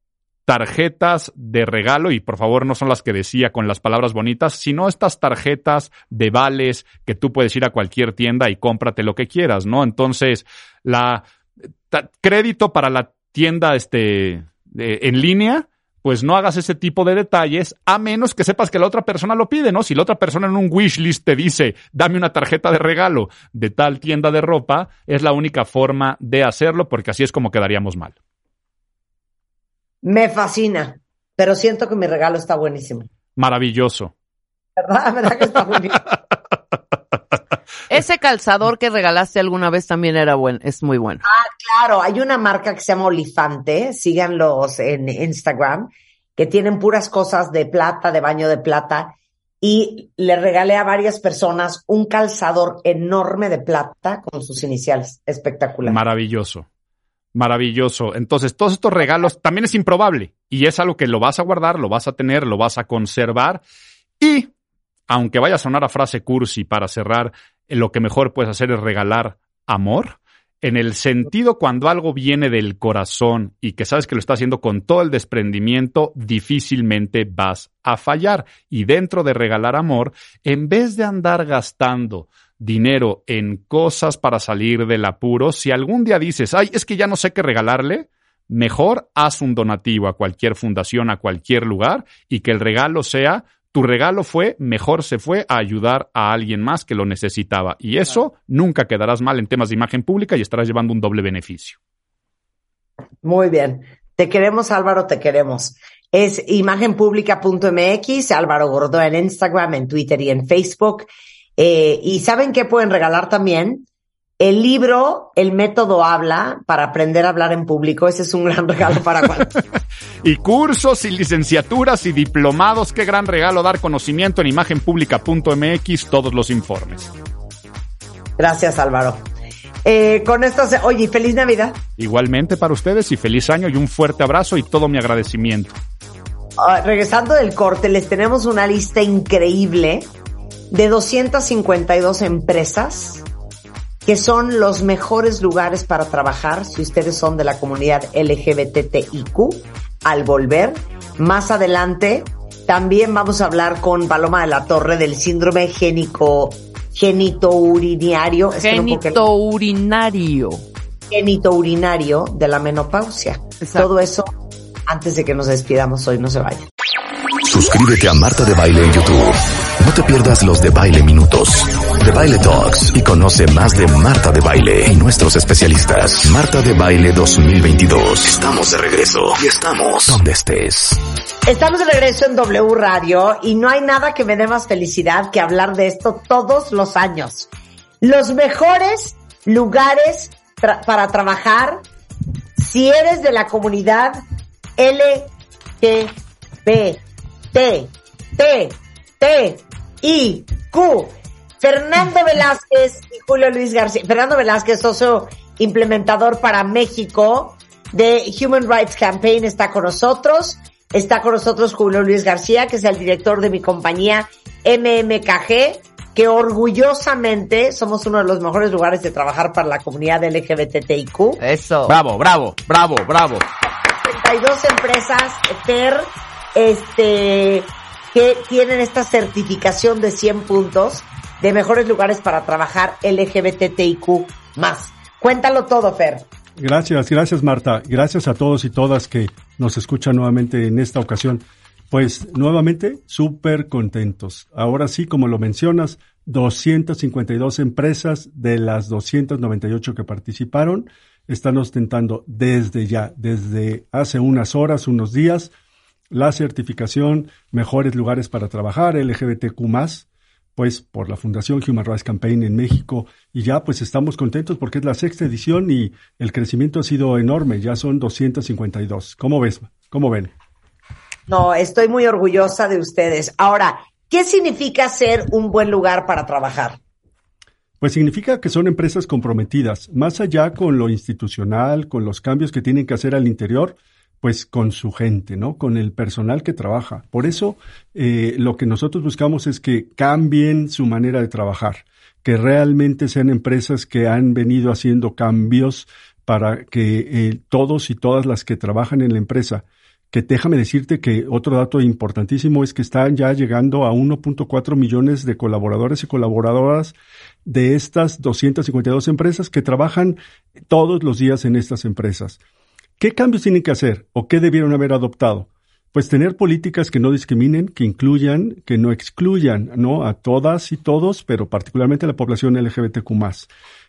tarjetas de regalo, y por favor no son las que decía con las palabras bonitas, sino estas tarjetas de vales que tú puedes ir a cualquier tienda y cómprate lo que quieras, ¿no? Entonces, la crédito para la tienda este, en línea pues no hagas ese tipo de detalles a menos que sepas que la otra persona lo pide, ¿no? Si la otra persona en un wish list te dice, dame una tarjeta de regalo de tal tienda de ropa, es la única forma de hacerlo porque así es como quedaríamos mal. Me fascina, pero siento que mi regalo está buenísimo. Maravilloso. ¿Verdad? ¿Verdad que está buenísimo? [LAUGHS] Ese calzador que regalaste alguna vez también era bueno, es muy bueno. Ah, claro, hay una marca que se llama Olifante, síganlos en Instagram, que tienen puras cosas de plata, de baño de plata, y le regalé a varias personas un calzador enorme de plata con sus iniciales. Espectacular. Maravilloso. Maravilloso. Entonces, todos estos regalos también es improbable y es algo que lo vas a guardar, lo vas a tener, lo vas a conservar y aunque vaya a sonar a frase cursi para cerrar, lo que mejor puedes hacer es regalar amor. En el sentido cuando algo viene del corazón y que sabes que lo está haciendo con todo el desprendimiento, difícilmente vas a fallar. Y dentro de regalar amor, en vez de andar gastando dinero en cosas para salir del apuro, si algún día dices, ay, es que ya no sé qué regalarle, mejor haz un donativo a cualquier fundación, a cualquier lugar y que el regalo sea tu regalo fue, mejor se fue a ayudar a alguien más que lo necesitaba. Y eso nunca quedarás mal en temas de imagen pública y estarás llevando un doble beneficio. Muy bien. Te queremos, Álvaro, te queremos. Es imagenpublica.mx, Álvaro Gordo en Instagram, en Twitter y en Facebook. Eh, y ¿saben qué pueden regalar también? El libro, El método habla, para aprender a hablar en público, ese es un gran regalo para [LAUGHS] cualquiera. y cursos y licenciaturas y diplomados, qué gran regalo dar conocimiento en imagenpublica.mx, todos los informes. Gracias, Álvaro. Eh, con esto, se... oye, feliz Navidad. Igualmente para ustedes y feliz año y un fuerte abrazo y todo mi agradecimiento. Ah, regresando del corte, les tenemos una lista increíble de 252 empresas que son los mejores lugares para trabajar si ustedes son de la comunidad LGBTIQ al volver. Más adelante también vamos a hablar con Paloma de la Torre del síndrome génico, genitourinario. Genitourinario. Genitourinario de la menopausia. Todo eso antes de que nos despidamos hoy, no se vayan. Suscríbete a Marta de Baile en YouTube. No te pierdas los de Baile Minutos, de Baile Talks y conoce más de Marta de Baile y nuestros especialistas. Marta de Baile 2022. Estamos de regreso y estamos donde estés. Estamos de regreso en W Radio y no hay nada que me dé más felicidad que hablar de esto todos los años. Los mejores lugares para trabajar si eres de la comunidad LGB T, T, I, Q. Fernando Velázquez y Julio Luis García. Fernando Velázquez, socio implementador para México de Human Rights Campaign, está con nosotros. Está con nosotros Julio Luis García, que es el director de mi compañía MMKG, que orgullosamente somos uno de los mejores lugares de trabajar para la comunidad LGBTIQ. Eso. Bravo, bravo, bravo, bravo. 32 empresas, FER, este, que tienen esta certificación de 100 puntos de mejores lugares para trabajar LGBTIQ más. Cuéntalo todo, Fer. Gracias, gracias Marta. Gracias a todos y todas que nos escuchan nuevamente en esta ocasión. Pues nuevamente, súper contentos. Ahora sí, como lo mencionas, 252 empresas de las 298 que participaron están ostentando desde ya, desde hace unas horas, unos días, la certificación Mejores Lugares para Trabajar, LGBTQ+, pues por la Fundación Human Rights Campaign en México y ya pues estamos contentos porque es la sexta edición y el crecimiento ha sido enorme, ya son 252. ¿Cómo ves? ¿Cómo ven? No, estoy muy orgullosa de ustedes. Ahora, ¿qué significa ser un buen lugar para trabajar? Pues significa que son empresas comprometidas, más allá con lo institucional, con los cambios que tienen que hacer al interior, pues con su gente, ¿no? Con el personal que trabaja. Por eso eh, lo que nosotros buscamos es que cambien su manera de trabajar, que realmente sean empresas que han venido haciendo cambios para que eh, todos y todas las que trabajan en la empresa, que déjame decirte que otro dato importantísimo es que están ya llegando a 1.4 millones de colaboradores y colaboradoras de estas 252 empresas que trabajan todos los días en estas empresas. ¿Qué cambios tienen que hacer o qué debieron haber adoptado? Pues tener políticas que no discriminen, que incluyan, que no excluyan, ¿no? A todas y todos, pero particularmente a la población LGBTQ+.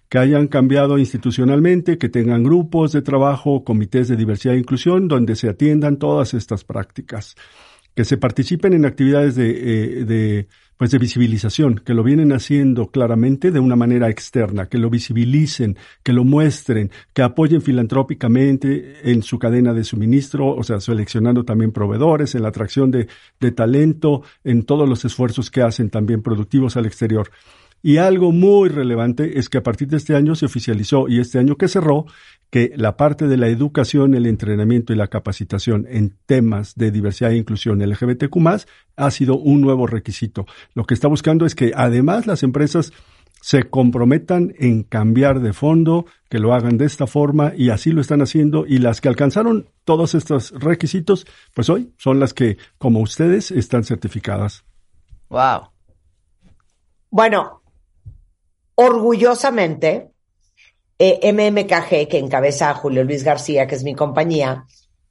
Que hayan cambiado institucionalmente, que tengan grupos de trabajo, comités de diversidad e inclusión, donde se atiendan todas estas prácticas. Que se participen en actividades de, eh, de pues de visibilización, que lo vienen haciendo claramente de una manera externa, que lo visibilicen, que lo muestren, que apoyen filantrópicamente en su cadena de suministro, o sea, seleccionando también proveedores, en la atracción de, de talento, en todos los esfuerzos que hacen también productivos al exterior. Y algo muy relevante es que a partir de este año se oficializó y este año que cerró que la parte de la educación, el entrenamiento y la capacitación en temas de diversidad e inclusión LGBTQ ha sido un nuevo requisito. Lo que está buscando es que además las empresas se comprometan en cambiar de fondo, que lo hagan de esta forma y así lo están haciendo y las que alcanzaron todos estos requisitos, pues hoy son las que, como ustedes, están certificadas. Wow. Bueno, orgullosamente, eh, MMKG, que encabeza a Julio Luis García, que es mi compañía,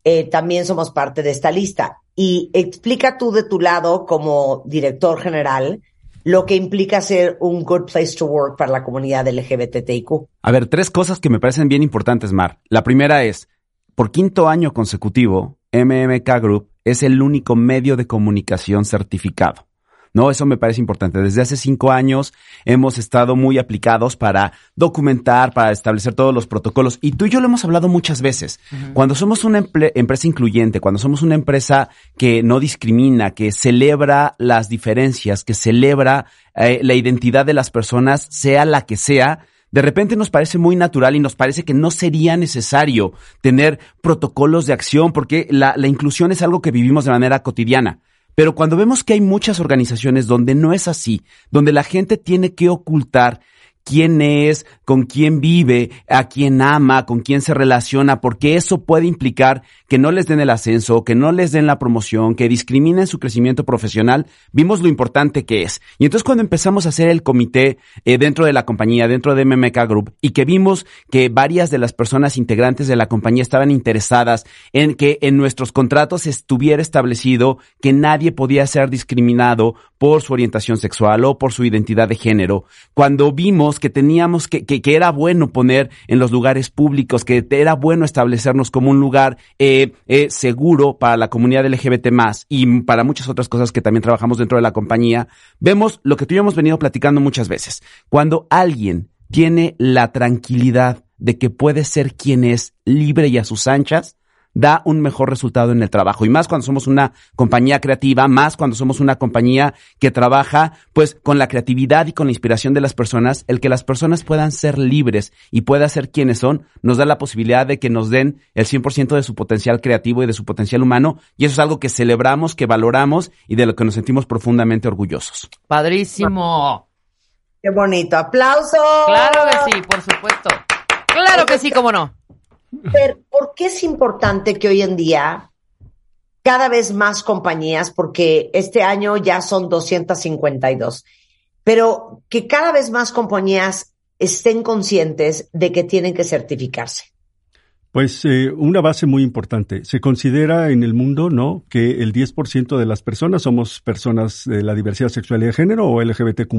eh, también somos parte de esta lista. Y explica tú de tu lado, como director general, lo que implica ser un good place to work para la comunidad LGBTIQ. A ver, tres cosas que me parecen bien importantes, Mar. La primera es, por quinto año consecutivo, MMK Group es el único medio de comunicación certificado. ¿No? Eso me parece importante. Desde hace cinco años hemos estado muy aplicados para documentar, para establecer todos los protocolos. Y tú y yo lo hemos hablado muchas veces. Cuando somos una empresa incluyente, cuando somos una empresa que no discrimina, que celebra las diferencias, que celebra eh, la identidad de las personas, sea la que sea, de repente nos parece muy natural y nos parece que no sería necesario tener protocolos de acción porque la, la inclusión es algo que vivimos de manera cotidiana. Pero cuando vemos que hay muchas organizaciones donde no es así, donde la gente tiene que ocultar quién es, con quién vive, a quién ama, con quién se relaciona, porque eso puede implicar que no les den el ascenso, que no les den la promoción, que discriminen su crecimiento profesional, vimos lo importante que es. Y entonces cuando empezamos a hacer el comité eh, dentro de la compañía, dentro de MMK Group, y que vimos que varias de las personas integrantes de la compañía estaban interesadas en que en nuestros contratos estuviera establecido que nadie podía ser discriminado por su orientación sexual o por su identidad de género, cuando vimos que teníamos que, que, era bueno poner en los lugares públicos, que era bueno establecernos como un lugar eh, eh, seguro para la comunidad LGBT más y para muchas otras cosas que también trabajamos dentro de la compañía, vemos lo que tú y yo hemos venido platicando muchas veces. Cuando alguien tiene la tranquilidad de que puede ser quien es libre y a sus anchas, da un mejor resultado en el trabajo. Y más cuando somos una compañía creativa, más cuando somos una compañía que trabaja pues con la creatividad y con la inspiración de las personas, el que las personas puedan ser libres y puedan ser quienes son, nos da la posibilidad de que nos den el 100% de su potencial creativo y de su potencial humano. Y eso es algo que celebramos, que valoramos y de lo que nos sentimos profundamente orgullosos. Padrísimo. Qué bonito. ¡Aplauso! Claro que sí, por supuesto. Claro que sí, cómo no. Pero, ¿por qué es importante que hoy en día cada vez más compañías, porque este año ya son 252, pero que cada vez más compañías estén conscientes de que tienen que certificarse? Pues eh, una base muy importante. Se considera en el mundo, ¿no?, que el 10% de las personas somos personas de la diversidad sexual y de género o LGBTQ+.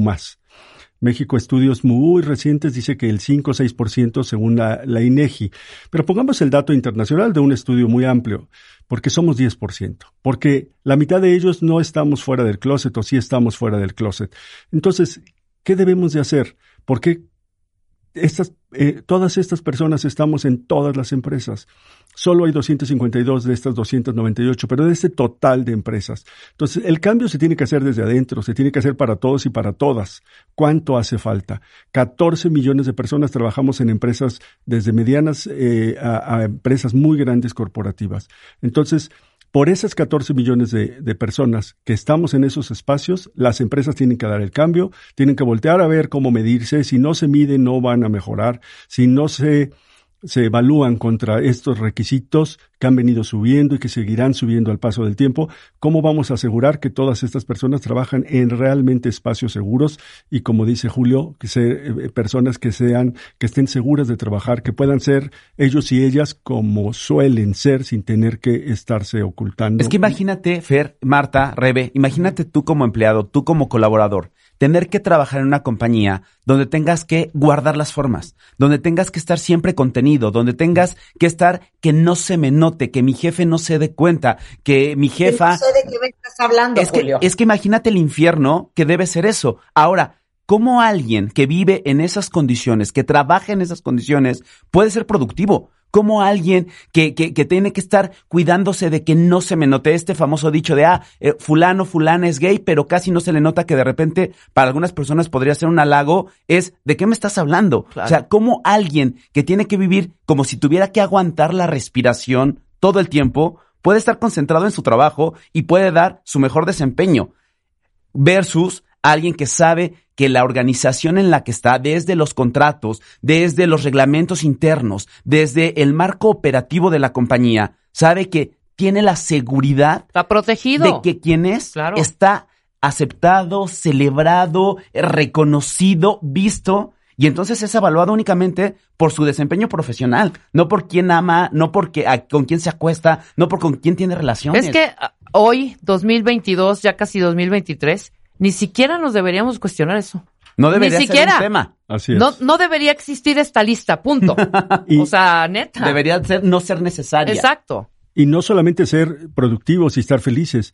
México estudios muy recientes dice que el 5 o 6% según la, la INEGI. Pero pongamos el dato internacional de un estudio muy amplio, porque somos 10%, porque la mitad de ellos no estamos fuera del closet o sí estamos fuera del closet. Entonces, ¿qué debemos de hacer? ¿Por qué estas, eh, todas estas personas estamos en todas las empresas. Solo hay 252 de estas 298, pero de este total de empresas. Entonces, el cambio se tiene que hacer desde adentro, se tiene que hacer para todos y para todas. ¿Cuánto hace falta? 14 millones de personas trabajamos en empresas desde medianas eh, a, a empresas muy grandes corporativas. Entonces, por esas 14 millones de, personas que estamos en esos espacios, las empresas tienen que dar el cambio, tienen que voltear a ver cómo medirse, si no se miden no van a mejorar, si no se se evalúan contra estos requisitos que han venido subiendo y que seguirán subiendo al paso del tiempo, ¿cómo vamos a asegurar que todas estas personas trabajan en realmente espacios seguros y como dice Julio, que sean eh, personas que sean que estén seguras de trabajar, que puedan ser ellos y ellas como suelen ser sin tener que estarse ocultando? Es que imagínate, Fer, Marta, Rebe, imagínate tú como empleado, tú como colaborador, tener que trabajar en una compañía donde tengas que guardar las formas, donde tengas que estar siempre contenido, donde tengas que estar que no se me note, que mi jefe no se dé cuenta, que mi jefa... No sé de qué me estás hablando, es Julio. Que, es que imagínate el infierno que debe ser eso. Ahora, ¿cómo alguien que vive en esas condiciones, que trabaja en esas condiciones, puede ser productivo? ¿Cómo alguien que, que, que, tiene que estar cuidándose de que no se me note este famoso dicho de, ah, eh, fulano, fulana es gay, pero casi no se le nota que de repente para algunas personas podría ser un halago, es, ¿de qué me estás hablando? Claro. O sea, ¿cómo alguien que tiene que vivir como si tuviera que aguantar la respiración todo el tiempo, puede estar concentrado en su trabajo y puede dar su mejor desempeño? Versus alguien que sabe que la organización en la que está, desde los contratos, desde los reglamentos internos, desde el marco operativo de la compañía, sabe que tiene la seguridad está protegido de que quien es claro. está aceptado, celebrado, reconocido, visto y entonces es evaluado únicamente por su desempeño profesional, no por quién ama, no porque a, con quién se acuesta, no por con quién tiene relaciones. Es que hoy 2022, ya casi 2023 ni siquiera nos deberíamos cuestionar eso. No debería Ni siquiera. ser un tema. Así es. No, no debería existir esta lista, punto. [LAUGHS] Y- o sea, neta. Debería ser, no ser necesaria. Exacto. Y no solamente ser productivos y estar felices,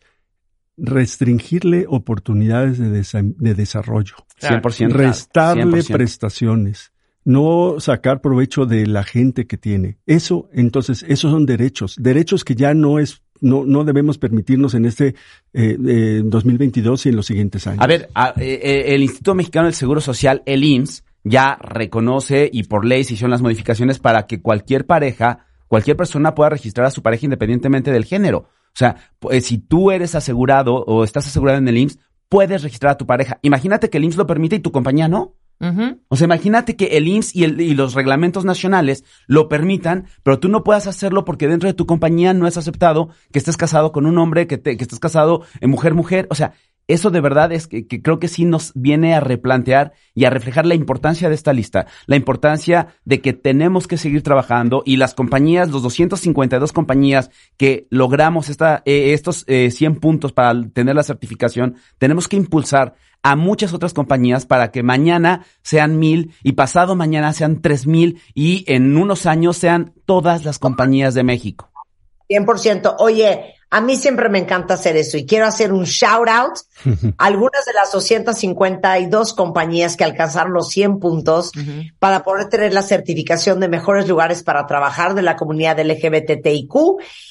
restringirle oportunidades de, desa- de desarrollo, 100%. restarle 100%. prestaciones, no sacar provecho de la gente que tiene. Eso, entonces, esos son derechos, derechos que ya no es, no, no debemos permitirnos en este eh, eh, 2022 y en los siguientes años. A ver, eh, eh, el Instituto Mexicano del Seguro Social, el IMSS, ya reconoce y por ley se hicieron las modificaciones para que cualquier pareja, cualquier persona pueda registrar a su pareja independientemente del género. O sea, pues, si tú eres asegurado o estás asegurado en el IMSS, puedes registrar a tu pareja. Imagínate que el IMSS lo permite y tu compañía no. Ujú. O sea, imagínate que el IMSS y, el- y los reglamentos nacionales lo permitan, pero tú no puedas hacerlo porque dentro de tu compañía no es aceptado que estés casado con un hombre, que, te, que estés casado en mujer-mujer. O sea, eso de verdad es que, creo que sí nos viene a replantear y a reflejar la importancia de esta lista, la importancia de que tenemos que seguir trabajando y las compañías, los 252 compañías que logramos esta, eh, estos eh, 100 puntos para tener la certificación, tenemos que impulsar a muchas otras compañías para que mañana sean mil y pasado mañana sean tres mil y en unos años sean todas las compañías de México. 100%. Oye, a mí siempre me encanta hacer eso y quiero hacer un shout out a [LAUGHS] algunas de las 252 compañías que alcanzaron los 100 puntos para poder tener la certificación de mejores lugares para trabajar de la comunidad LGBTIQ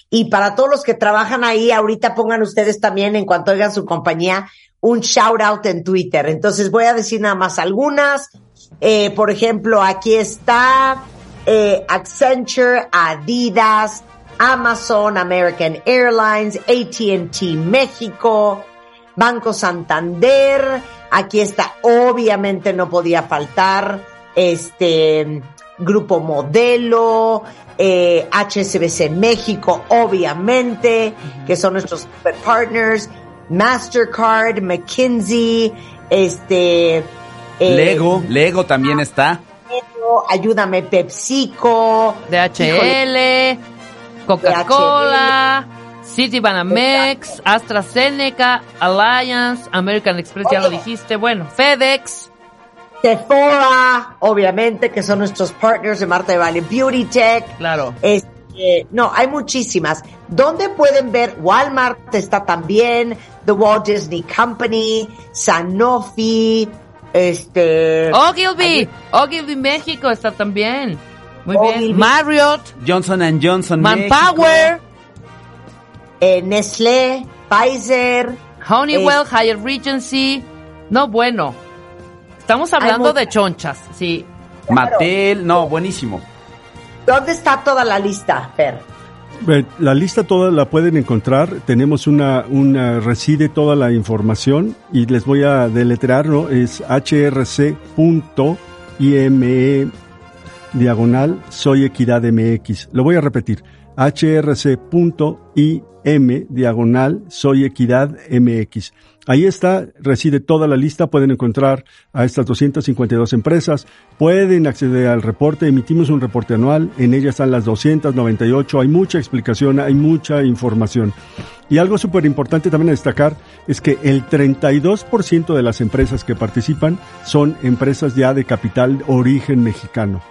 y para todos los que trabajan ahí, ahorita pongan ustedes también en cuanto oigan su compañía un shout out en Twitter. Entonces voy a decir nada más algunas. Eh, por ejemplo, aquí está eh, Accenture, Adidas, Amazon, American Airlines, AT&T México, Banco Santander, aquí está, obviamente no podía faltar, este, Grupo Modelo, eh, HSBC México, obviamente, que son nuestros super partners, Mastercard, McKinsey, este, eh, Lego, Lego también está. Ayúdame PepsiCo, DHL, Coca-Cola, Citibanamex, AstraZeneca, Alliance, American Express, ya lo dijiste. Bueno, FedEx. Sephora, obviamente, que son nuestros partners de Marta de Valle Beauty Tech. Claro. Este, no, hay muchísimas. ¿Dónde pueden ver? Walmart está también, The Walt Disney Company, Sanofi, este... Ogilvy. Ogilvy México está también. Muy Ogilvy. bien. Marriott. Johnson and Johnson. Manpower. eh, Nestlé, Pfizer. Honeywell, Es- Hyatt Regency. No, bueno. Estamos hablando de chonchas, sí. Mattel. No, buenísimo. ¿Dónde está toda la lista, Fer? La lista toda la pueden encontrar. Tenemos una, una, reside toda la información y les voy a deletrear, ¿no? Es hrc.ime diagonal soy equidad mx. Lo voy a repetir. hrc.im diagonal soy equidad mx. Ahí está, reside toda la lista, pueden encontrar a estas 252 empresas, pueden acceder al reporte, emitimos un reporte anual, en ella están las 298, hay mucha explicación, hay mucha información. Y algo súper importante también a destacar es que el 32% de las empresas que participan son empresas ya de capital origen mexicano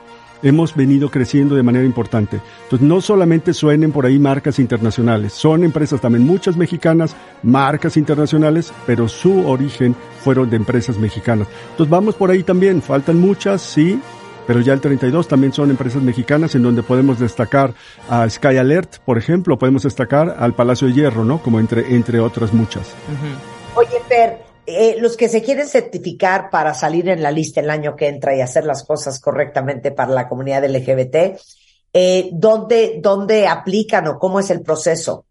hemos venido creciendo de manera importante. Entonces, no solamente suenen por ahí marcas internacionales, son empresas también muchas mexicanas, marcas internacionales, pero su origen fueron de empresas mexicanas. Entonces, vamos por ahí también, faltan muchas, sí, pero ya el 32 también son empresas mexicanas en donde podemos destacar a Sky Alert, por ejemplo, podemos destacar al Palacio de Hierro, ¿no? Como entre, entre otras muchas. Oye, Fer, eh, los que se quieren certificar para salir en la lista el año que entra y hacer las cosas correctamente para la comunidad LGBT, eh, ¿dónde, ¿dónde aplican o cómo es el proceso?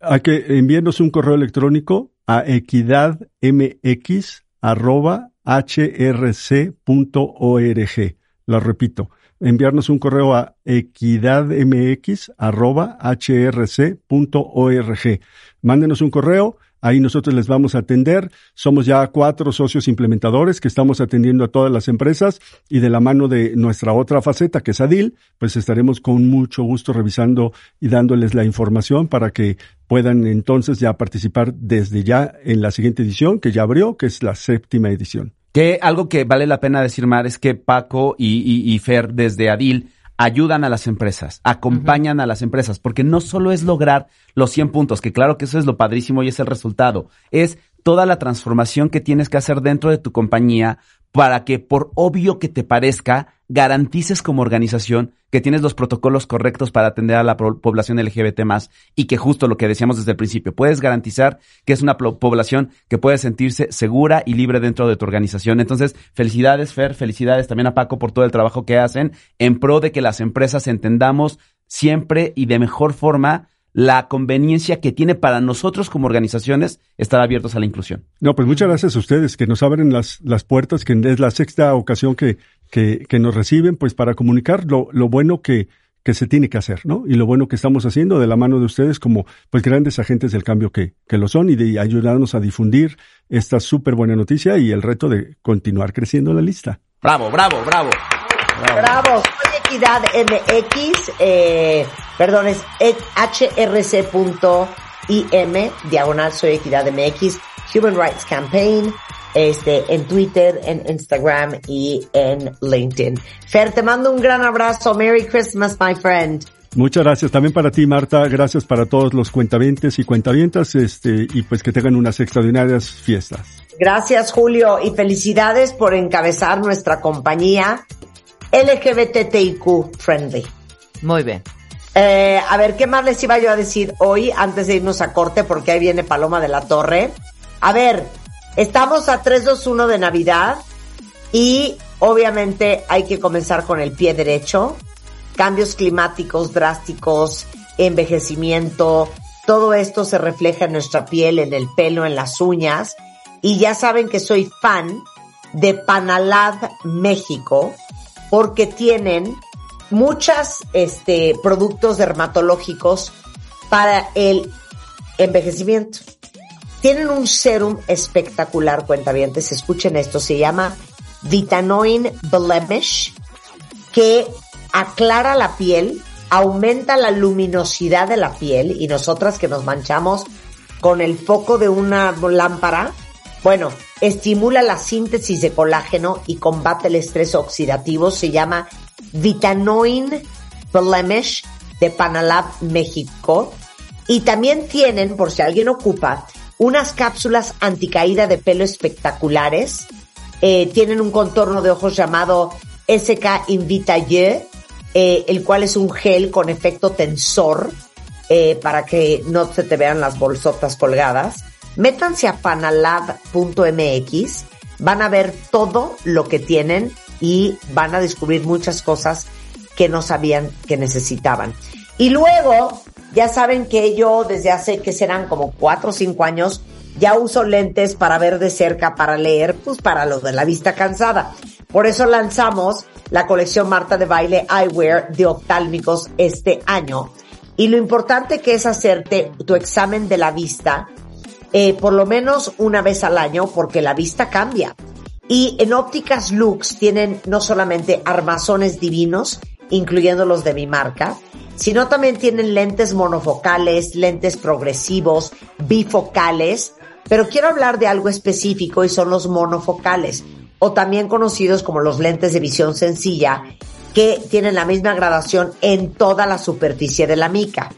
Hay que enviarnos un correo electrónico a equidadmx arroba hrc.org. Lo repito, enviarnos un correo a equidadmx arroba hrc.org. Mándenos un correo, ahí nosotros les vamos a atender. Somos ya cuatro socios implementadores que estamos atendiendo a todas las empresas y de la mano de nuestra otra faceta, que es Adil, pues estaremos con mucho gusto revisando y dándoles la información para que puedan entonces ya participar desde ya en la siguiente edición, que ya abrió, que es la séptima edición. Que algo que vale la pena decir, Mar, es que Paco y, y- y Fer desde Adil ayudan a las empresas, acompañan a las empresas, porque no solo es lograr los 100 puntos, que claro que eso es lo padrísimo y es el resultado, es toda la transformación que tienes que hacer dentro de tu compañía para que, por obvio que te parezca, garantices como organización que tienes los protocolos correctos para atender a la po- población LGBT y que justo lo que decíamos desde el principio, puedes garantizar que es una población que puede sentirse segura y libre dentro de tu organización. Entonces, felicidades Fer, felicidades también a Paco por todo el trabajo que hacen en pro de que las empresas entendamos siempre y de mejor forma la conveniencia que tiene para nosotros como organizaciones estar abiertos a la inclusión. No, pues muchas gracias a ustedes que nos abren las, las puertas, que es la sexta ocasión que, que, que nos reciben, pues para comunicar lo, lo bueno que, que se tiene que hacer, ¿no? Y lo bueno que estamos haciendo de la mano de ustedes como pues grandes agentes del cambio que, que lo son y de ayudarnos a difundir esta súper buena noticia y el reto de continuar creciendo la lista. Bravo, bravo, bravo. Bravo, soy Equidad MX, eh, perdón, es hrc.im, diagonal soy Equidad MX, Human Rights Campaign, este, en Twitter, en Instagram y en LinkedIn. Fer, te mando un gran abrazo. Merry Christmas, my friend. Muchas gracias también para ti, Marta. Gracias para todos los cuentavientes y cuentavientas, este, y pues que tengan unas extraordinarias fiestas. Gracias, Julio, y felicidades por encabezar nuestra compañía LGBTIQ Friendly. Muy bien. Eh, a ver, ¿qué más les iba yo a decir hoy antes de irnos a corte? Porque ahí viene Paloma de la Torre. A ver, estamos a 321 de Navidad y obviamente hay que comenzar con el pie derecho. Cambios climáticos drásticos, envejecimiento, todo esto se refleja en nuestra piel, en el pelo, en las uñas. Y ya saben que soy fan de Panalad México porque tienen muchas este, productos dermatológicos para el envejecimiento. Tienen un serum espectacular, cuentavientes. Escuchen esto, se llama Vitanoin Blemish, que aclara la piel, aumenta la luminosidad de la piel y nosotras que nos manchamos con el foco de una lámpara, bueno, estimula la síntesis de colágeno y combate el estrés oxidativo. Se llama Vitanoin Blemish de Panalab México. Y también tienen, por si alguien ocupa, unas cápsulas anticaída de pelo espectaculares. Eh, tienen un contorno de ojos llamado SK Invita Ye, eh, el cual es un gel con efecto tensor eh, para que no se te vean las bolsotas colgadas. Métanse a panalab.mx, van a ver todo lo que tienen y van a descubrir muchas cosas que no sabían que necesitaban. Y luego, ya saben que yo desde hace que serán como cuatro o cinco años, ya uso lentes para ver de cerca, para leer, pues para lo de la vista cansada. Por eso lanzamos la colección Marta de Baile Eyewear de oftálmicos este año. Y lo importante que es hacerte tu examen de la vista eh, por lo menos una vez al año porque la vista cambia. Y en ópticas Lux tienen no solamente armazones divinos, incluyendo los de mi marca, sino también tienen lentes monofocales, lentes progresivos, bifocales, pero quiero hablar de algo específico y son los monofocales, o también conocidos como los lentes de visión sencilla, que tienen la misma gradación en toda la superficie de la mica.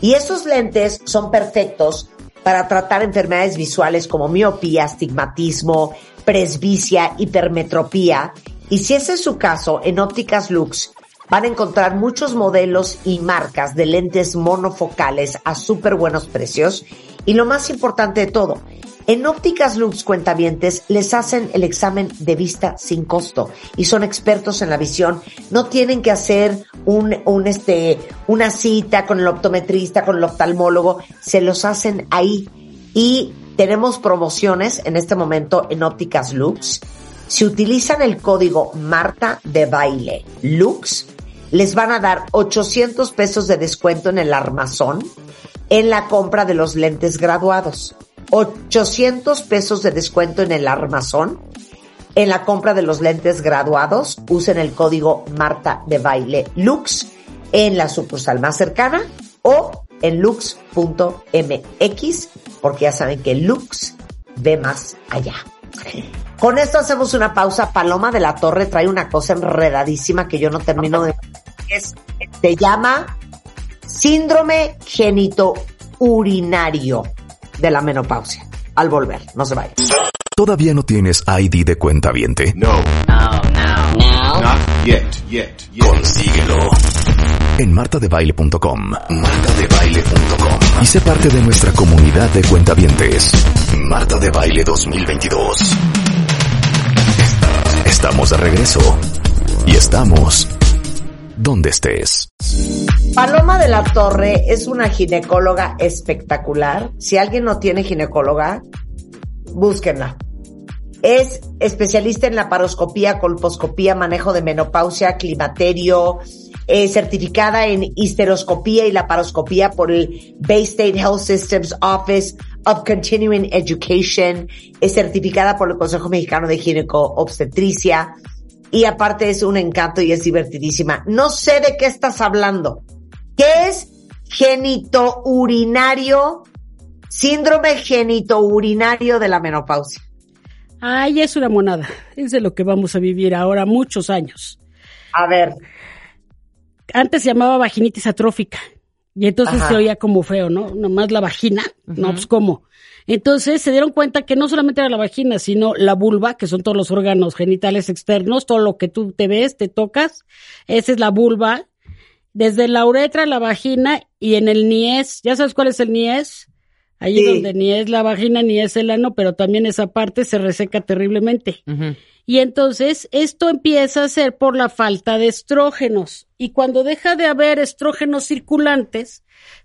Y esos lentes son perfectos para tratar enfermedades visuales como miopía, astigmatismo, presbicia, hipermetropía. Y si ese es su caso, en Ópticas Lux van a encontrar muchos modelos y marcas de lentes monofocales a súper buenos precios. Y lo más importante de todo, en Ópticas Lux Cuentavientes les hacen el examen de vista sin costo y son expertos en la visión. No tienen que hacer un, un este, una cita con el optometrista, con el oftalmólogo. Se los hacen ahí. Y tenemos promociones en este momento en Ópticas Lux. Si utilizan el código Marta de Baile Lux, les van a dar 800 pesos de descuento en el armazón en la compra de los lentes graduados. 800 pesos de descuento en el armazón. En la compra de los lentes graduados, usen el código Marta de Baile Lux en la sucursal más cercana o en lux.mx, porque ya saben que Lux ve más allá. Con esto hacemos una pausa. Paloma de la Torre trae una cosa enredadísima que yo no termino de... Es, se llama síndrome genito urinario de la menopausia. Al volver, no se vaya. ¿Todavía no tienes ID de cuenta viente? No. Not yet, yet, yet. Consíguelo. En martadebaile.com. Martadebaile.com. Y sé parte de nuestra comunidad de cuentavientes. Marta de Baile 2022. Estamos de regreso. Y estamos donde estés. Paloma de la Torre es una ginecóloga espectacular. Si alguien no tiene ginecóloga, búsquenla. Es especialista en laparoscopía, colposcopía, manejo de menopausia, climaterio, eh, certificada en histeroscopía y laparoscopía por el Bay State Health Systems Office of Continuing Education, es certificada por el Consejo Mexicano de Gineco Obstetricia y aparte es un encanto y es divertidísima. No sé de qué estás hablando. ¿Qué es genitourinario? Síndrome genitourinario de la menopausia. Ay, es una monada. Es de lo que vamos a vivir ahora muchos años. A ver. Antes se llamaba vaginitis atrófica. Y entonces Ajá. se oía como feo, ¿no? Nomás la vagina. No, pues cómo. Entonces se dieron cuenta que no solamente era la vagina, sino la vulva, que son todos los órganos genitales externos, todo lo que tú te ves, te tocas. Esa es la vulva. Desde la uretra, la vagina y en el niés. ¿Ya sabes cuál es el niés? Ahí Sí. donde ni es la vagina ni es el ano, pero también esa parte se reseca terriblemente. Y entonces esto empieza a ser por la falta de estrógenos. Y cuando deja de haber estrógenos circulantes,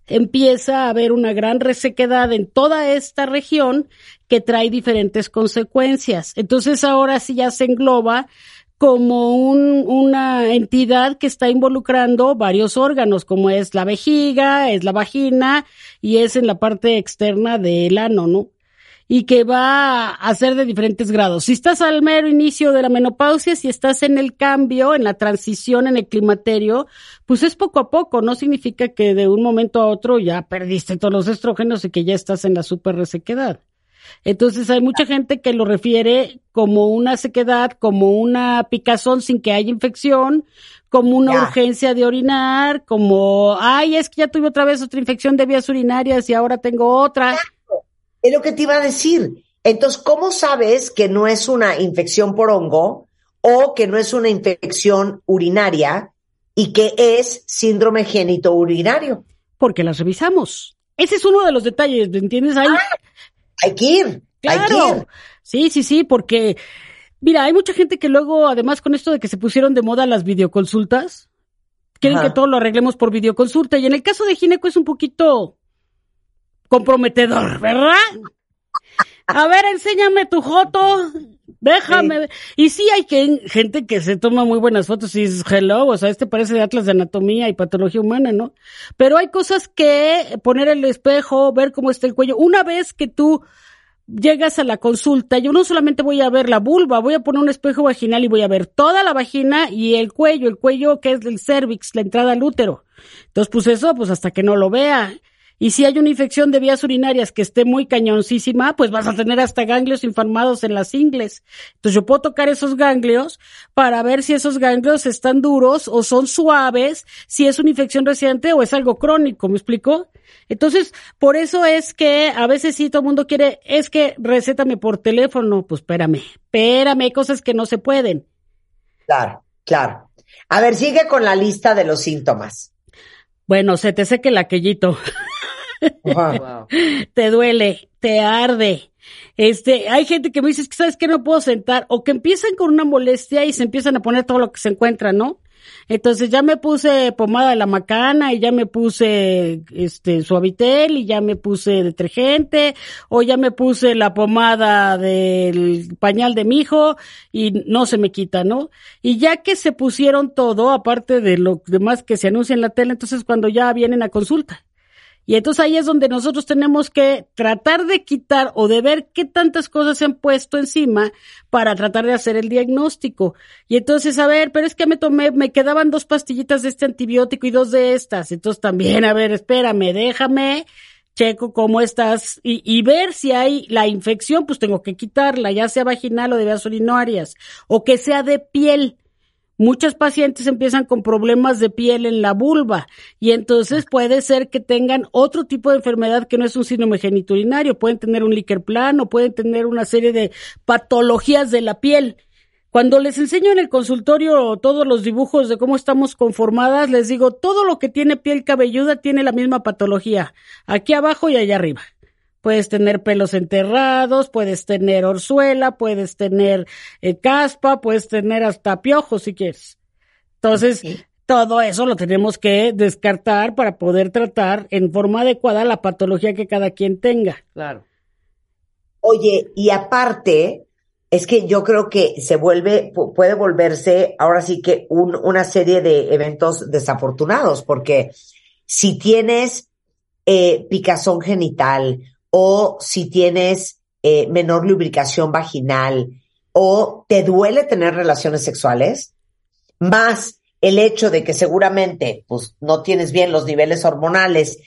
empieza a haber una gran resequedad en toda esta región que trae diferentes consecuencias. Entonces ahora sí ya se engloba como un- una entidad que está involucrando varios órganos, como es la vejiga, es la vagina y es en la parte externa del ano, ¿no? y que va a ser de diferentes grados. Si estás al mero inicio de la menopausia, si estás en el cambio, en la transición, en el climaterio, pues es poco a poco, no significa que de un momento a otro ya perdiste todos los estrógenos y que ya estás en la super resequedad. Entonces hay mucha gente que lo refiere como una sequedad, como una picazón sin que haya infección, como una Ya. urgencia de orinar, como, ay, es que ya tuve otra vez otra infección de vías urinarias y ahora tengo otra. Es lo que te iba a decir. Entonces, ¿cómo sabes que no es una infección por hongo o que no es una infección urinaria y que es síndrome génito urinario? Porque las revisamos. Ese es uno de los detalles, ¿me entiendes? Ahí, Hay que ir, hay que Claro. ir. Sí, sí, sí, porque, mira, hay mucha gente que luego, además con esto de que se pusieron de moda las videoconsultas, quieren Ajá. que todo lo arreglemos por videoconsulta. Y en el caso de Gineco es un poquito comprometedor, ¿verdad? A ver, enséñame tu foto, déjame. ver. Y sí hay que, gente que se toma muy buenas fotos y dices, hello, o sea, este parece de Atlas de Anatomía y Patología Humana, ¿no? Pero hay cosas que poner el espejo, ver cómo está el cuello. Una vez que tú llegas a la consulta, yo no solamente voy a ver la vulva, voy a poner un espejo vaginal y voy a ver toda la vagina y el cuello, el cuello que es el cervix, la entrada al útero. Entonces, pues eso, pues hasta que no lo vea. Y si hay una infección de vías urinarias que esté muy cañoncísima, pues vas a tener hasta ganglios inflamados en las ingles. Entonces yo puedo tocar esos ganglios para ver si esos ganglios están duros o son suaves, si es una infección reciente o es algo crónico, ¿me explicó? Entonces, por eso es que a veces sí todo el mundo quiere, es que recétame por teléfono, pues espérame, espérame, hay cosas que no se pueden. Claro, claro. A ver, sigue con la lista de los síntomas. Bueno, se te seque el aquellito. [LAUGHS] [LAUGHS] Te duele, te arde. Este, hay gente que me dice, "Es que sabes que no puedo sentar, o que empiezan con una molestia y se empiezan a poner todo lo que se encuentra, ¿no? Entonces ya me puse pomada de la macana y ya me puse este suavitel y ya me puse detergente o ya me puse la pomada del pañal de mi hijo y no se me quita, ¿no? Y ya que se pusieron todo, aparte de lo demás que se anuncia en la tele, entonces cuando ya vienen a consulta. Y entonces ahí es donde nosotros tenemos que tratar de quitar o de ver qué tantas cosas se han puesto encima para tratar de hacer el diagnóstico. Y entonces, a ver, pero es que me tomé, me quedaban dos pastillitas de este antibiótico y dos de estas. Entonces también, a ver, espérame, déjame, checo cómo estás y, y ver si hay la infección, pues tengo que quitarla, ya sea vaginal o de vías urinarias, o que sea de piel. Muchos pacientes empiezan con problemas de piel en la vulva y entonces puede ser que tengan otro tipo de enfermedad que no es un síndrome geniturinario. Pueden tener un líquer plano, pueden tener una serie de patologías de la piel. Cuando les enseño en el consultorio todos los dibujos de cómo estamos conformadas, les digo, todo lo que tiene piel cabelluda tiene la misma patología, aquí abajo y allá arriba. Puedes tener pelos enterrados, puedes tener orzuela, puedes tener eh, caspa, puedes tener hasta piojos si quieres. Entonces, todo eso lo tenemos que descartar para poder tratar en forma adecuada la patología que cada quien tenga. Claro. Oye, y aparte, es que yo creo que se vuelve, pu- puede volverse ahora sí que un- una serie de eventos desafortunados, porque si tienes eh, picazón genital o si tienes eh, menor lubricación vaginal o te duele tener relaciones sexuales, más el hecho de que seguramente pues no tienes bien los niveles hormonales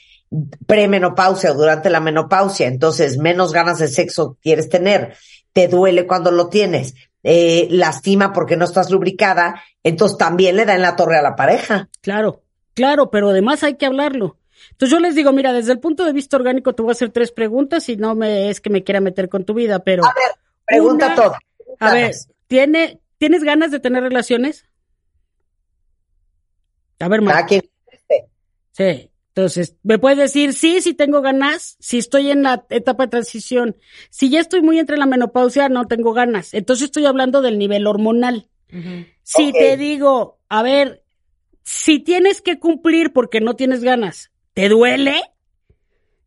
premenopausia o durante la menopausia, entonces menos ganas de sexo quieres tener, te duele cuando lo tienes, eh, lastima porque no estás lubricada, entonces también le da en la torre a la pareja. Claro, claro, pero además hay que hablarlo. Entonces yo les digo, mira, desde el punto de vista orgánico te voy a hacer tres preguntas y no me es que me quiera meter con tu vida, pero A ver, pregunta Una- todo. a ver. ¿tiene, ¿tienes ganas de tener relaciones? A ver, Mar- quien- Sí. Entonces, ¿me puedes decir sí, si tengo ganas? Si estoy en la etapa de transición. Si ya estoy muy entre la menopausia, no tengo ganas. Entonces estoy hablando del nivel hormonal. Si te digo, a ver, si tienes que cumplir porque no tienes ganas, ¿te duele?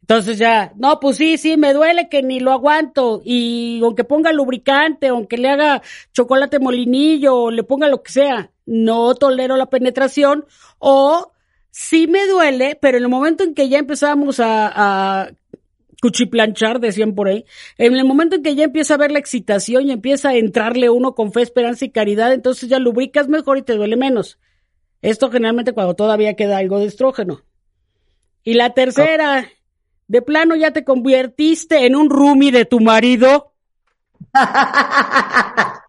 Entonces ya, no, pues sí, sí, me duele que ni lo aguanto. Y aunque ponga lubricante, aunque le haga chocolate molinillo, o le ponga lo que sea, no tolero la penetración. O sí me duele, pero en el momento en que ya empezamos a, a cuchiplanchar, decían por ahí, en el momento en que ya empieza a ver la excitación y empieza a entrarle uno con fe, esperanza y caridad, entonces ya lubricas mejor y te duele menos. Esto generalmente cuando todavía queda algo de estrógeno. Y la tercera, ¿De plano ya te convertiste en un roomie de tu marido? [LAUGHS]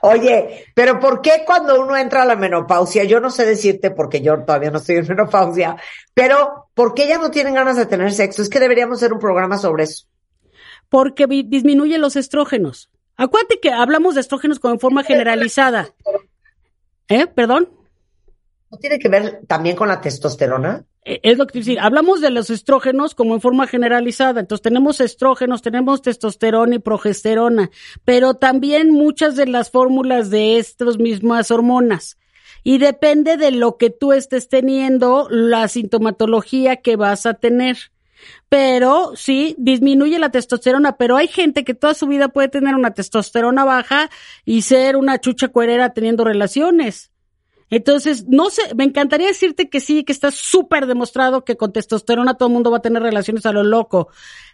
Oye, pero ¿por qué cuando uno entra a la menopausia? Yo no sé decirte porque yo todavía no estoy en [LAUGHS] menopausia, pero ¿por qué ya no tienen ganas de tener sexo? Es que deberíamos hacer un programa sobre eso. Porque disminuye los estrógenos. Acuérdate que hablamos de estrógenos como en forma generalizada. ¿Eh? ¿Perdón? ¿No tiene que ver también con la testosterona? Eh, Es lo que te decir, hablamos de los estrógenos como en forma generalizada. Entonces tenemos estrógenos, tenemos testosterona y progesterona, pero también muchas de las fórmulas de estas mismas hormonas. Y depende de lo que tú estés teniendo, la sintomatología que vas a tener. Pero sí, disminuye la testosterona, pero hay gente que toda su vida puede tener una testosterona baja y ser una chucha cuerera teniendo relaciones. Entonces, no sé, me encantaría decirte que sí, que está súper demostrado que con testosterona todo el mundo va a tener relaciones a lo loco.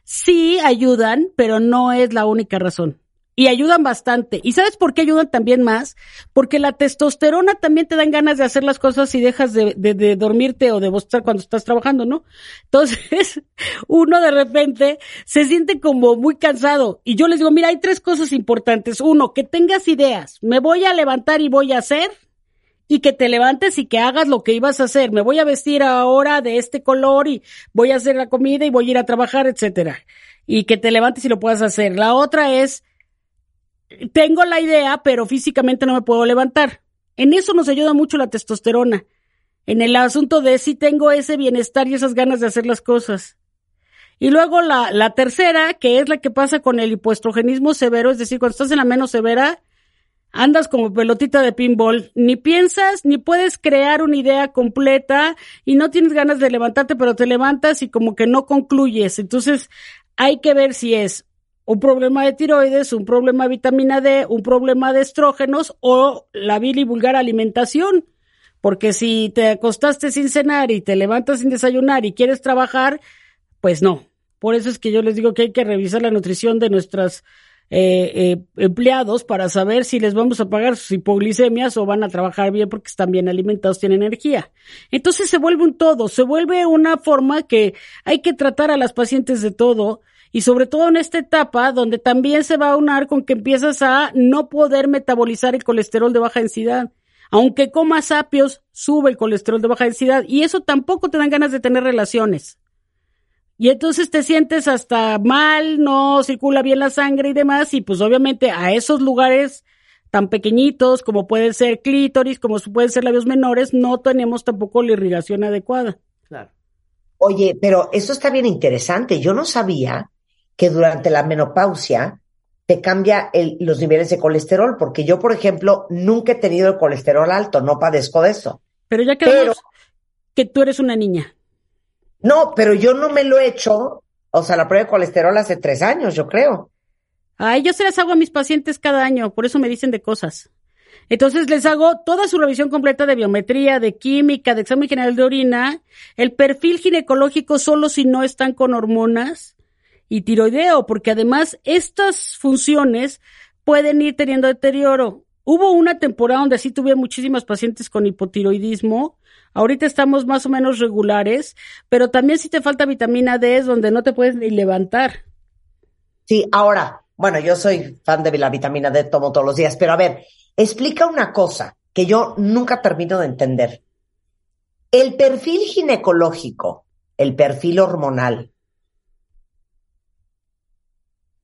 Sí ayudan, pero no es la única razón. Y ayudan bastante. ¿Y sabes por qué ayudan también más? Porque la testosterona también te dan ganas de hacer las cosas y dejas de, de, de dormirte o de bostrar cuando estás trabajando, ¿no? Entonces, [LAUGHS] uno de repente se siente como muy cansado. Y yo les digo, mira, hay tres cosas importantes. Uno, que tengas ideas. Me voy a levantar y voy a hacer y que te levantes y que hagas lo que ibas a hacer. Me voy a vestir ahora de este color y voy a hacer la comida y voy a ir a trabajar, etcétera. Y que te levantes y lo puedas hacer. La otra es, tengo la idea, pero físicamente no me puedo levantar. En eso nos ayuda mucho la testosterona. En el asunto de si tengo ese bienestar y esas ganas de hacer las cosas. Y luego la, la tercera, que es la que pasa con el hipoestrogenismo severo, es decir, cuando estás en la menos severa, andas como pelotita de pinball, ni piensas, ni puedes crear una idea completa y no tienes ganas de levantarte, pero te levantas y como que no concluyes. Entonces, hay que ver si es un problema de tiroides, un problema de vitamina D, un problema de estrógenos o la vil y vulgar alimentación. Porque si te acostaste sin cenar y te levantas sin desayunar y quieres trabajar, pues no. Por eso es que yo les digo que hay que revisar la nutrición de nuestras eh, eh, empleados para saber si les vamos a pagar sus hipoglicemias o van a trabajar bien porque están bien alimentados, tienen energía. Entonces se vuelve un todo, se vuelve una forma que hay que tratar a las pacientes de todo y sobre todo en esta etapa donde también se va a unar con que empiezas a no poder metabolizar el colesterol de baja densidad. Aunque comas apios, sube el colesterol de baja densidad y eso tampoco te dan ganas de tener relaciones. Y entonces te sientes hasta mal, no circula bien la sangre y demás, y pues obviamente a esos lugares tan pequeñitos como pueden ser clítoris, como pueden ser labios menores, no tenemos tampoco la irrigación adecuada. Claro. Oye, pero eso está bien interesante. Yo no sabía que durante la menopausia te cambia el, los niveles de colesterol, porque yo, por ejemplo, nunca he tenido el colesterol alto, no padezco de eso. Pero ya quedamos pero, que tú eres una niña. No, pero yo no me lo he hecho, o sea, la prueba de colesterol hace tres años, yo creo. Ay, yo se las hago a mis pacientes cada año, por eso me dicen de cosas. Entonces les hago toda su revisión completa de biometría, de química, de examen general de orina, el perfil ginecológico solo si no están con hormonas y tiroideo, porque además estas funciones pueden ir teniendo deterioro. Hubo una temporada donde sí tuve muchísimas pacientes con hipotiroidismo. Ahorita estamos más o menos regulares, pero también si te falta vitamina D es donde no te puedes ni levantar. Sí, ahora, bueno, yo soy fan de la vitamina D, tomo todos los días, pero a ver, explica una cosa que yo nunca termino de entender. El perfil ginecológico, el perfil hormonal,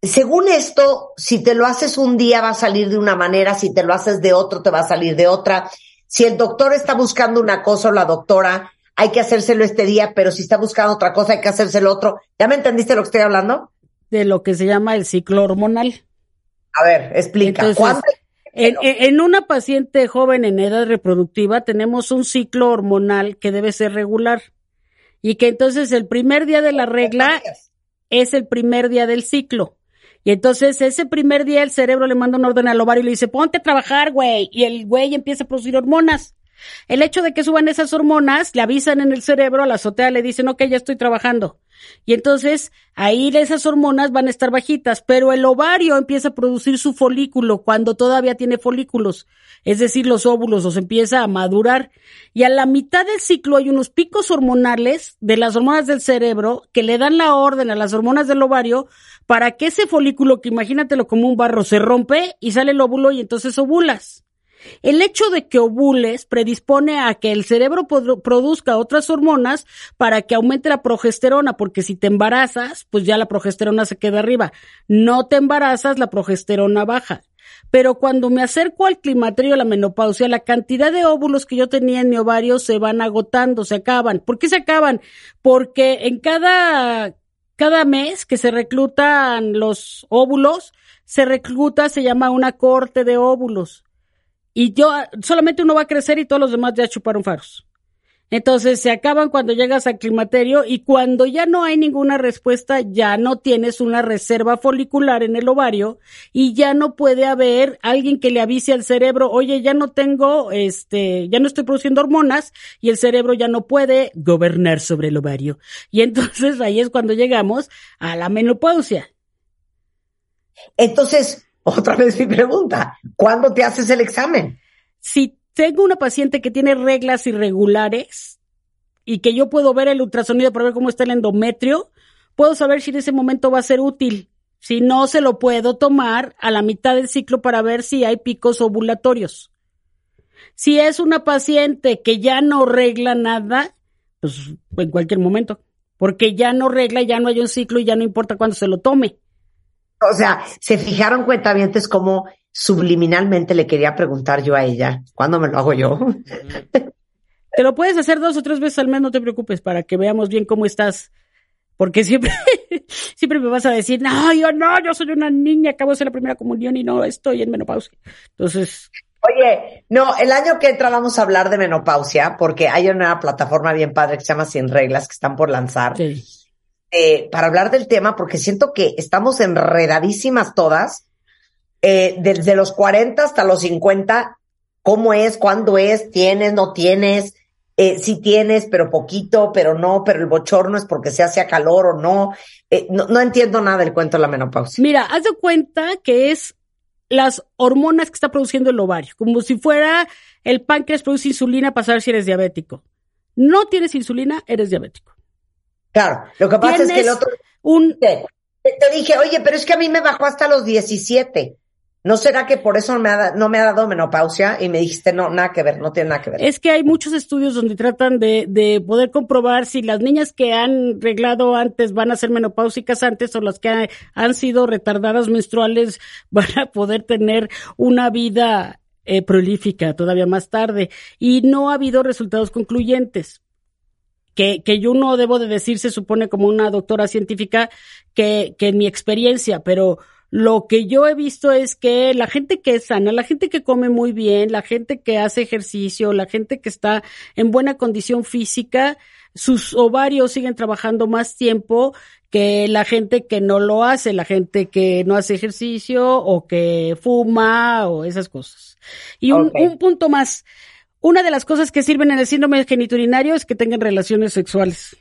según esto, si te lo haces un día va a salir de una manera, si te lo haces de otro te va a salir de otra. Si el doctor está buscando una cosa o la doctora, hay que hacérselo este día, pero si está buscando otra cosa hay que hacérselo otro. ¿Ya me entendiste lo que estoy hablando? De lo que se llama el ciclo hormonal. A ver, explica. Entonces, en, una paciente joven en edad reproductiva tenemos un ciclo hormonal que debe ser regular y que entonces el primer día de la regla es el primer día del ciclo. Y entonces ese primer día el cerebro le manda un orden al ovario y le dice, ponte a trabajar, güey. Y el güey empieza a producir hormonas. El hecho de que suban esas hormonas, le avisan en el cerebro, a la azotea le dicen, ok, ya estoy trabajando. Y entonces ahí esas hormonas van a estar bajitas, pero el ovario empieza a producir su folículo cuando todavía tiene folículos, es decir, los óvulos los empieza a madurar. Y a la mitad del ciclo hay unos picos hormonales de las hormonas del cerebro que le dan la orden a las hormonas del ovario para que ese folículo, que imagínatelo como un barro, se rompe y sale el óvulo y entonces ovulas. El hecho de que ovules predispone a que el cerebro produzca otras hormonas para que aumente la progesterona, porque si te embarazas, pues ya la progesterona se queda arriba. No te embarazas, la progesterona baja. Pero cuando me acerco al climaterio, la menopausia, la cantidad de óvulos que yo tenía en mi ovario se van agotando, se acaban. ¿Por qué se acaban? Porque en cada, cada mes que se reclutan los óvulos, se recluta, se llama una corte de óvulos y yo solamente uno va a crecer y todos los demás ya chuparon faros. Entonces se acaban cuando llegas al climaterio y cuando ya no hay ninguna respuesta, ya no tienes una reserva folicular en el ovario y ya no puede haber alguien que le avise al cerebro, oye, ya no tengo, este, ya no estoy produciendo hormonas y el cerebro ya no puede gobernar sobre el ovario. Y entonces ahí es cuando llegamos a la menopausia. Entonces, otra vez mi pregunta, ¿cuándo te haces el examen? Si tengo una paciente que tiene reglas irregulares y que yo puedo ver el ultrasonido para ver cómo está el endometrio, puedo saber si en ese momento va a ser útil. Si no, se lo puedo tomar a la mitad del ciclo para ver si hay picos ovulatorios. Si es una paciente que ya no regla nada, pues en cualquier momento, porque ya no regla, ya no hay un ciclo y ya no importa cuándo se lo tome. O sea, se fijaron cuentavientes como subliminalmente le quería preguntar yo a ella, ¿cuándo me lo hago yo? [LAUGHS] Te lo puedes hacer dos o tres veces al mes, no te preocupes, para que veamos bien cómo estás. Porque siempre, [LAUGHS] siempre me vas a decir, no, yo no, yo soy una niña, acabo de hacer la primera comunión y no estoy en menopausia. Entonces. Oye, no, el año que entra vamos a hablar de menopausia, porque hay una plataforma bien padre que se llama Sin Reglas, que están por lanzar. Sí eh, para hablar del tema, porque siento que estamos enredadísimas todas, eh, desde los 40 hasta los 50, cómo es, cuándo es, tienes, no tienes, eh, si tienes, pero poquito, pero no, pero el bochorno es porque se hace a calor o no. Eh, no. no. entiendo nada del cuento de la menopausia. Mira, haz de cuenta que es las hormonas que está produciendo el ovario, como si fuera el páncreas produce insulina para saber si eres diabético. No tienes insulina, eres diabético. Claro, lo que pasa es que el otro... Un... Te, dije, oye, pero es que a mí me bajó hasta los 17. ¿No será que por eso no me, ha, no me ha dado menopausia? Y me dijiste, no, nada que ver, no tiene nada que ver. Es que hay muchos estudios donde tratan de, de poder comprobar si las niñas que han reglado antes van a ser menopáusicas antes o las que han sido retardadas menstruales [LAUGHS] van a poder tener una vida eh, prolífica todavía más tarde. Y no ha habido resultados concluyentes que, que yo no debo de decir, se supone como una doctora científica, que, que en mi experiencia, pero lo que yo he visto es que la gente que es sana, la gente que come muy bien, la gente que hace ejercicio, la gente que está en buena condición física, sus ovarios siguen trabajando más tiempo que la gente que no lo hace, la gente que no hace ejercicio o que fuma o esas cosas. Y un, un punto más, una de las cosas que sirven en el síndrome geniturinario es que tengan relaciones sexuales.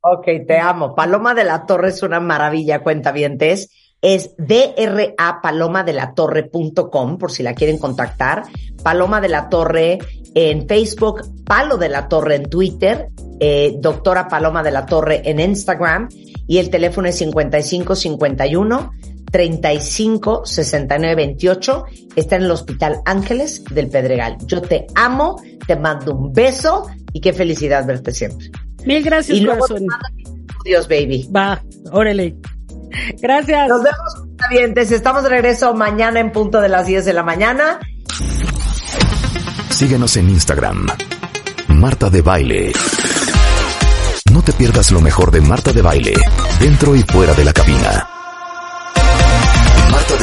Ok, te amo. Paloma de la Torre es una maravilla, cuenta cuentavientes. Es drapalomadelatorre.com por si la quieren contactar. Paloma de la Torre en Facebook, Palo de la Torre en Twitter, eh, doctora Paloma de la Torre en Instagram y el teléfono es 5551 35 69 28. Está en el Hospital Ángeles del Pedregal. Yo te amo, te mando un beso y qué felicidad verte siempre. Mil gracias, y luego Dios, baby. Va, órale. Gracias. Nos vemos, pacientes. Estamos de regreso mañana en punto de las 10 de la mañana. Síguenos en Instagram. Marta de Baile. No te pierdas lo mejor de Marta de Baile, dentro y fuera de la cabina.